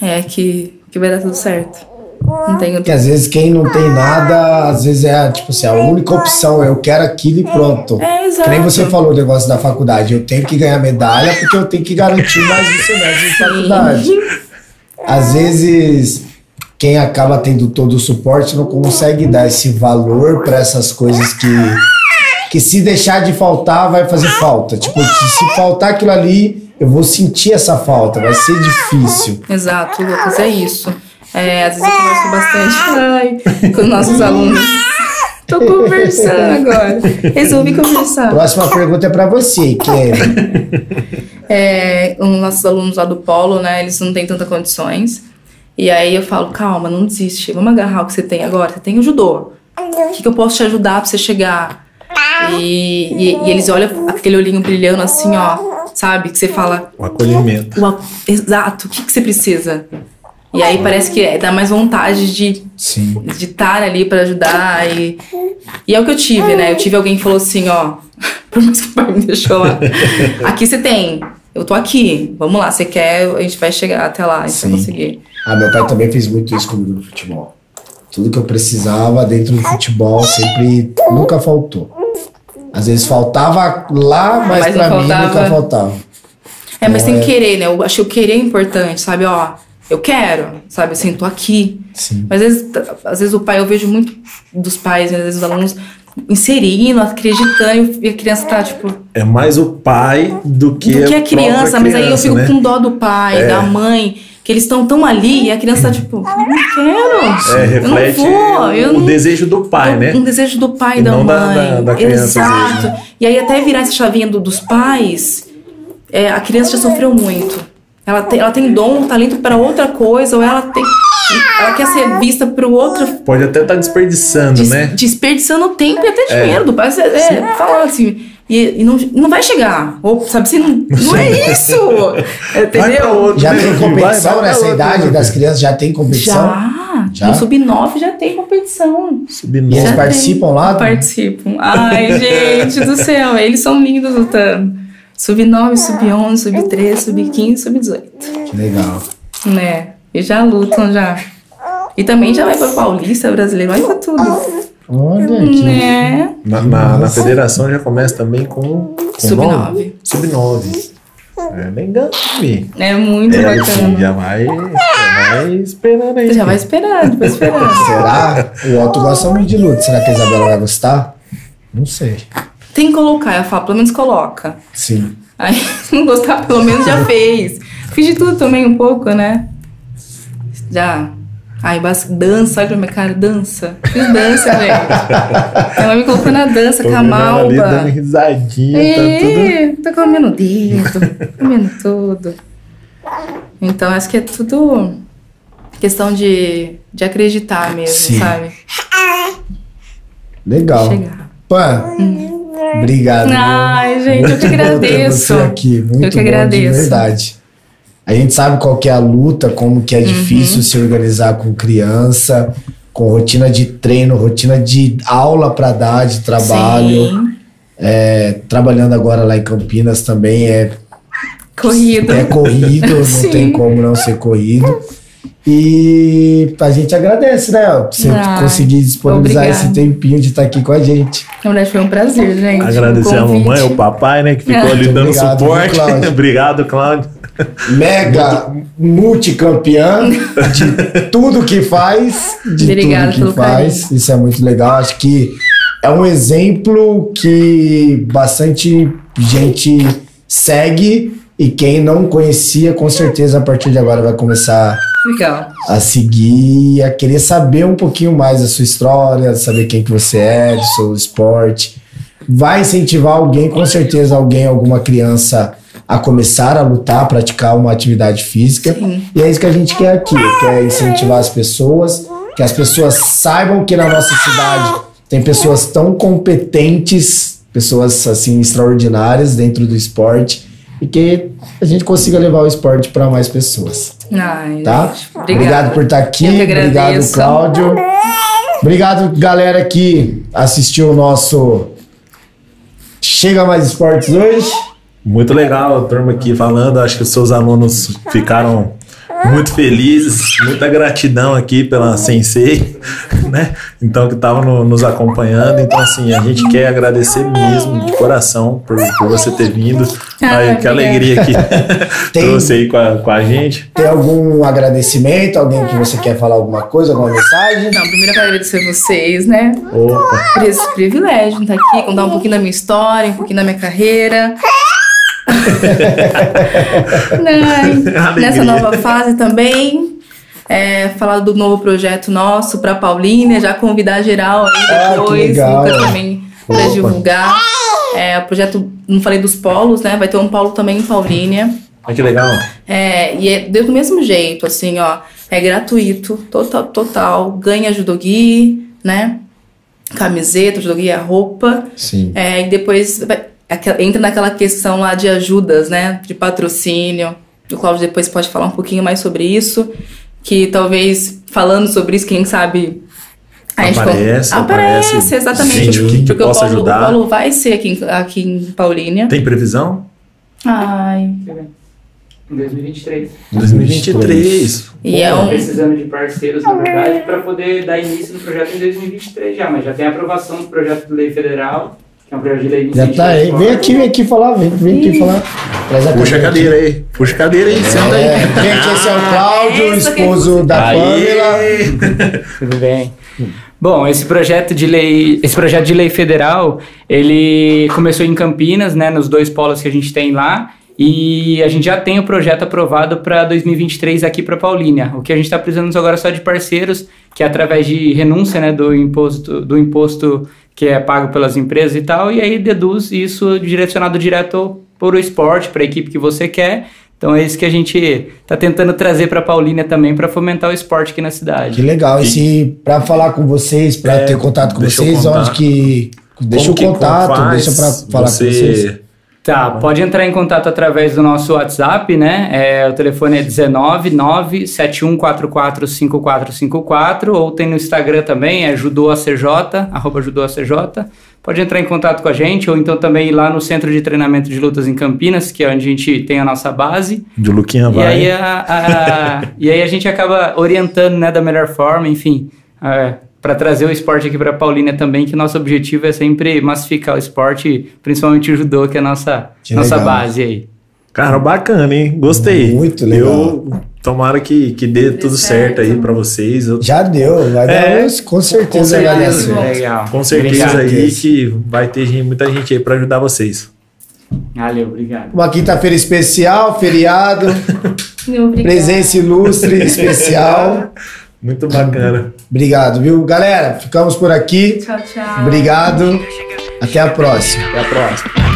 É que, que vai dar tudo certo. Não tenho Porque às vezes quem não tem nada, às vezes é tipo assim, a única opção, eu quero aquilo e pronto. É, exato. Que nem você falou o negócio da faculdade, eu tenho que ganhar medalha porque eu tenho que garantir mais um semestre de faculdade. Às vezes, quem acaba tendo todo o suporte não consegue dar esse valor para essas coisas que, que se deixar de faltar, vai fazer falta. Tipo, se faltar aquilo ali, eu vou sentir essa falta, vai ser difícil. Exato, Lucas, é isso. É, às vezes eu converso bastante *laughs* ai, com os nossos alunos. Tô conversando agora. Resolvi conversar. Próxima pergunta é para você, Kelly. *laughs* É, os nossos alunos lá do Polo, né? Eles não têm tanta condições. E aí eu falo, calma, não desiste. Vamos agarrar o que você tem agora. Você tem o judô. O que, que eu posso te ajudar pra você chegar? E, e, e eles olham aquele olhinho brilhando assim, ó, sabe? Que você fala, O acolhimento. o exato, o que, que você precisa? E aí parece que dá mais vontade de Sim. de estar ali pra ajudar e, e é o que eu tive, né? Eu tive alguém que falou assim, ó, *laughs* por mais que o pai me deixou lá, *laughs* aqui você tem, eu tô aqui, vamos lá, você quer, a gente vai chegar até lá, a gente Sim. vai conseguir. Ah, meu pai também fez muito isso comigo no futebol. Tudo que eu precisava dentro do futebol sempre nunca faltou. Às vezes faltava lá, mas, Mas pra mim faltava. nunca faltava. É, mas Então, tem é- que querer, né? Eu acho que o querer é importante, sabe? Ó, eu quero, sabe? Assim, tô aqui. Sim. Mas às vezes, às vezes o pai, eu vejo muito dos pais, né? às vezes os alunos inserindo, acreditando, e a criança tá, tipo, É mais o pai do que, do que a própria criança, mas aí eu criança, fico né? com dó do pai, É. da mãe, que eles estão tão ali e a criança tá tipo, não quero. É, eu não reflete vou, eu o não- desejo do pai, um, né? um desejo do pai E da não da- mãe. da- da criança, às vezes, Exato. né? E aí até virar essa chavinha do- dos pais, é, a criança já sofreu muito. Ela tem, ela tem dom, talento para outra coisa, ou ela tem. Ela quer ser vista para o outro Pode até estar desperdiçando, des- né? desperdiçando tempo e até dinheiro do pai. Você, é, fala assim. E, e não, não vai chegar. Ou, sabe assim, não, não é isso. Vai pra Entendeu? outro, Já né, tem? Vai- competição vai pra nessa outro, idade né? das crianças? Já tem competição? Já. Já? No Sub-9 já tem competição. Sub-nove. E eles Já participam tem. lá? Participam. Ai, gente do céu, eles são lindos lutando. Sub-9, sub-11, sub-13, sub-15, sub-18. Que legal. Né? E já lutam já. E também já vai pra Paulista, brasileiro, vai pra tudo. Olha que. Né? Na, na, na federação já começa também com, com Sub-nove. nove. Sub-9. É legal, Mi. É muito É, bacana. assim, já vai, já vai esperando aí. Já vai esperando, vai *laughs* esperando. Será? O Otto gosta muito de luta. Será que a Isabela vai gostar? Não sei. Tem que colocar, eu falo, pelo menos coloca. Sim. Aí, se *laughs* não gostar, pelo menos já fez. Fiz de tudo também um pouco, né? Já. Bas- dança, olha pra minha cara, dança. Fiz dança, gente. *laughs* Ela me colocou na dança, Tô com a ela ali dando malba. risadinha, tá tudo... Tô comendo dedo, comendo tudo. Então, acho que é tudo questão de, de acreditar mesmo, Sim. sabe? Legal. Chegar. Pan, obrigado. Ai, gente, eu que *laughs* por ter agradeço. Você aqui. Muito Eu que bom, agradeço. De verdade. A gente sabe qual que é a luta, como que é Uhum. difícil se organizar com criança, com rotina de treino, rotina de aula para dar, de trabalho. Sim, É, trabalhando agora lá em Campinas também é, corrido. é corrido, não *laughs* tem como não ser corrido. E a gente agradece, né? por Você Ai, conseguir disponibilizar obrigada. esse tempinho de estar aqui com a gente. Na verdade, foi um prazer, gente. Agradecer o a mamãe, o papai, né, que ficou Ah. ali dando obrigado, viu, suporte. Cláudio? *laughs* Obrigado, Cláudio. Mega multicampeã de tudo que faz, de Obrigada tudo pelo que faz. Isso é muito legal. Acho que é um exemplo que bastante gente segue e quem não conhecia, com certeza a partir de agora vai começar Legal. a seguir, a querer saber um pouquinho mais da sua história, saber quem que você é, do seu esporte. Vai incentivar alguém, com certeza alguém, alguma criança a começar a lutar, a praticar uma atividade física. Sim. E é isso que a gente quer aqui, quer incentivar as pessoas, que as pessoas saibam que na nossa cidade tem pessoas tão competentes, pessoas assim extraordinárias dentro do esporte e que a gente consiga levar o esporte para mais pessoas Ai, tá? Obrigado. por estar aqui. Eu que Obrigado. Cláudio. Obrigado, galera, que assistiu o nosso Chega Mais Esportes hoje. Muito legal a turma aqui falando. Acho que os seus alunos ficaram muito felizes. Muita gratidão aqui pela Sensei, *laughs* né? Então, que estavam nos acompanhando. Então, assim, a gente quer agradecer mesmo, de coração, por, por você ter vindo. Ah, Aí, que alegria que *laughs* Tem- trouxe aí com a, com a gente. Tem algum agradecimento? Alguém que você quer falar alguma coisa, alguma mensagem? Não, primeiro eu quero agradecer vocês, né? Opa! Por esse privilégio de estar aqui, contar um pouquinho da minha história, um pouquinho da minha carreira. Alegria. nessa nova fase também. É, falar do novo projeto nosso para Paulínia, já convidar geral aí Ah, depois. Lucas também para divulgar. É, o projeto, não falei dos polos, né? Vai ter um polo também em Paulínia. Olha que legal. É, e é do mesmo jeito, assim, ó. É gratuito, total, total. Ganha judogi, né? camiseta, o judô guia roupa. Sim. É, e depois vai- entra naquela questão lá de ajudas, né? De patrocínio. O Cláudio depois pode falar um pouquinho mais sobre isso. Que talvez falando sobre isso, quem sabe. a gente Aparece, con- aparece, aparece exatamente. gente que porque possa o, Paulo, ajudar. o Paulo vai ser aqui, em- aqui em Paulínia. Tem previsão? Ai. Em 2023. 2023. E é Tô um. precisando de parceiros, na verdade, para poder dar início no projeto em 2023 já, mas já tem a aprovação do projeto de lei federal, que é um projeto de lei de Já tá aí. Vem aqui, vem aqui falar, vem, vem aqui falar. Traz a Puxa a cadeira aí. Puxa a cadeira aí, senta aí. É, gente, esse é o Cláudio, que- esposo da Pamela. Tudo bem. Bom, esse projeto de lei, esse projeto de lei federal, ele começou em Campinas, né, nos dois polos que a gente tem lá, e a gente já tem o projeto aprovado para 2023 aqui para Paulínia. O que a gente está precisando agora é só de parceiros, que é através de renúncia, né, do imposto, do imposto que é pago pelas empresas e tal, e aí deduz isso direcionado direto para o esporte, para a equipe que você quer. Então é isso que a gente está tentando trazer para Paulínia também para fomentar o esporte aqui na cidade. Que legal. E se, pra falar com vocês, pra É, ter contato com vocês, onde que. Deixa Como o contato, deixa pra falar Você- com vocês. Tá, pode entrar em contato através do nosso WhatsApp, né? É, o telefone é 19 97144 5454 ou tem no Instagram também, é judoacj, arroba judoacj. Pode entrar em contato com a gente ou então também ir lá no Centro de Treinamento de Lutas em Campinas, que é onde a gente tem a nossa base. De Luquinha E vai. aí, a, a- e aí a gente acaba orientando né, da melhor forma, enfim, para trazer o esporte aqui para Paulínia também, que nosso objetivo é sempre massificar o esporte, principalmente o judô, que é a nossa, Que nossa legal. base aí. Cara, bacana, hein? Gostei. Muito legal. Eu tomara que, que dê tudo certo, aí certo. pra vocês. Eu- Já deu, vai dar É, uns- com certeza com dar certeza. Legal. com certeza Obrigado. aí que vai ter gente- muita gente aí pra ajudar vocês. Valeu, obrigado. Uma quinta-feira especial, feriado, Obrigada. presença ilustre especial. *laughs* Muito bacana. Obrigado, viu? Galera, ficamos por aqui. Tchau, tchau. Obrigado. Até a próxima. Até a próxima.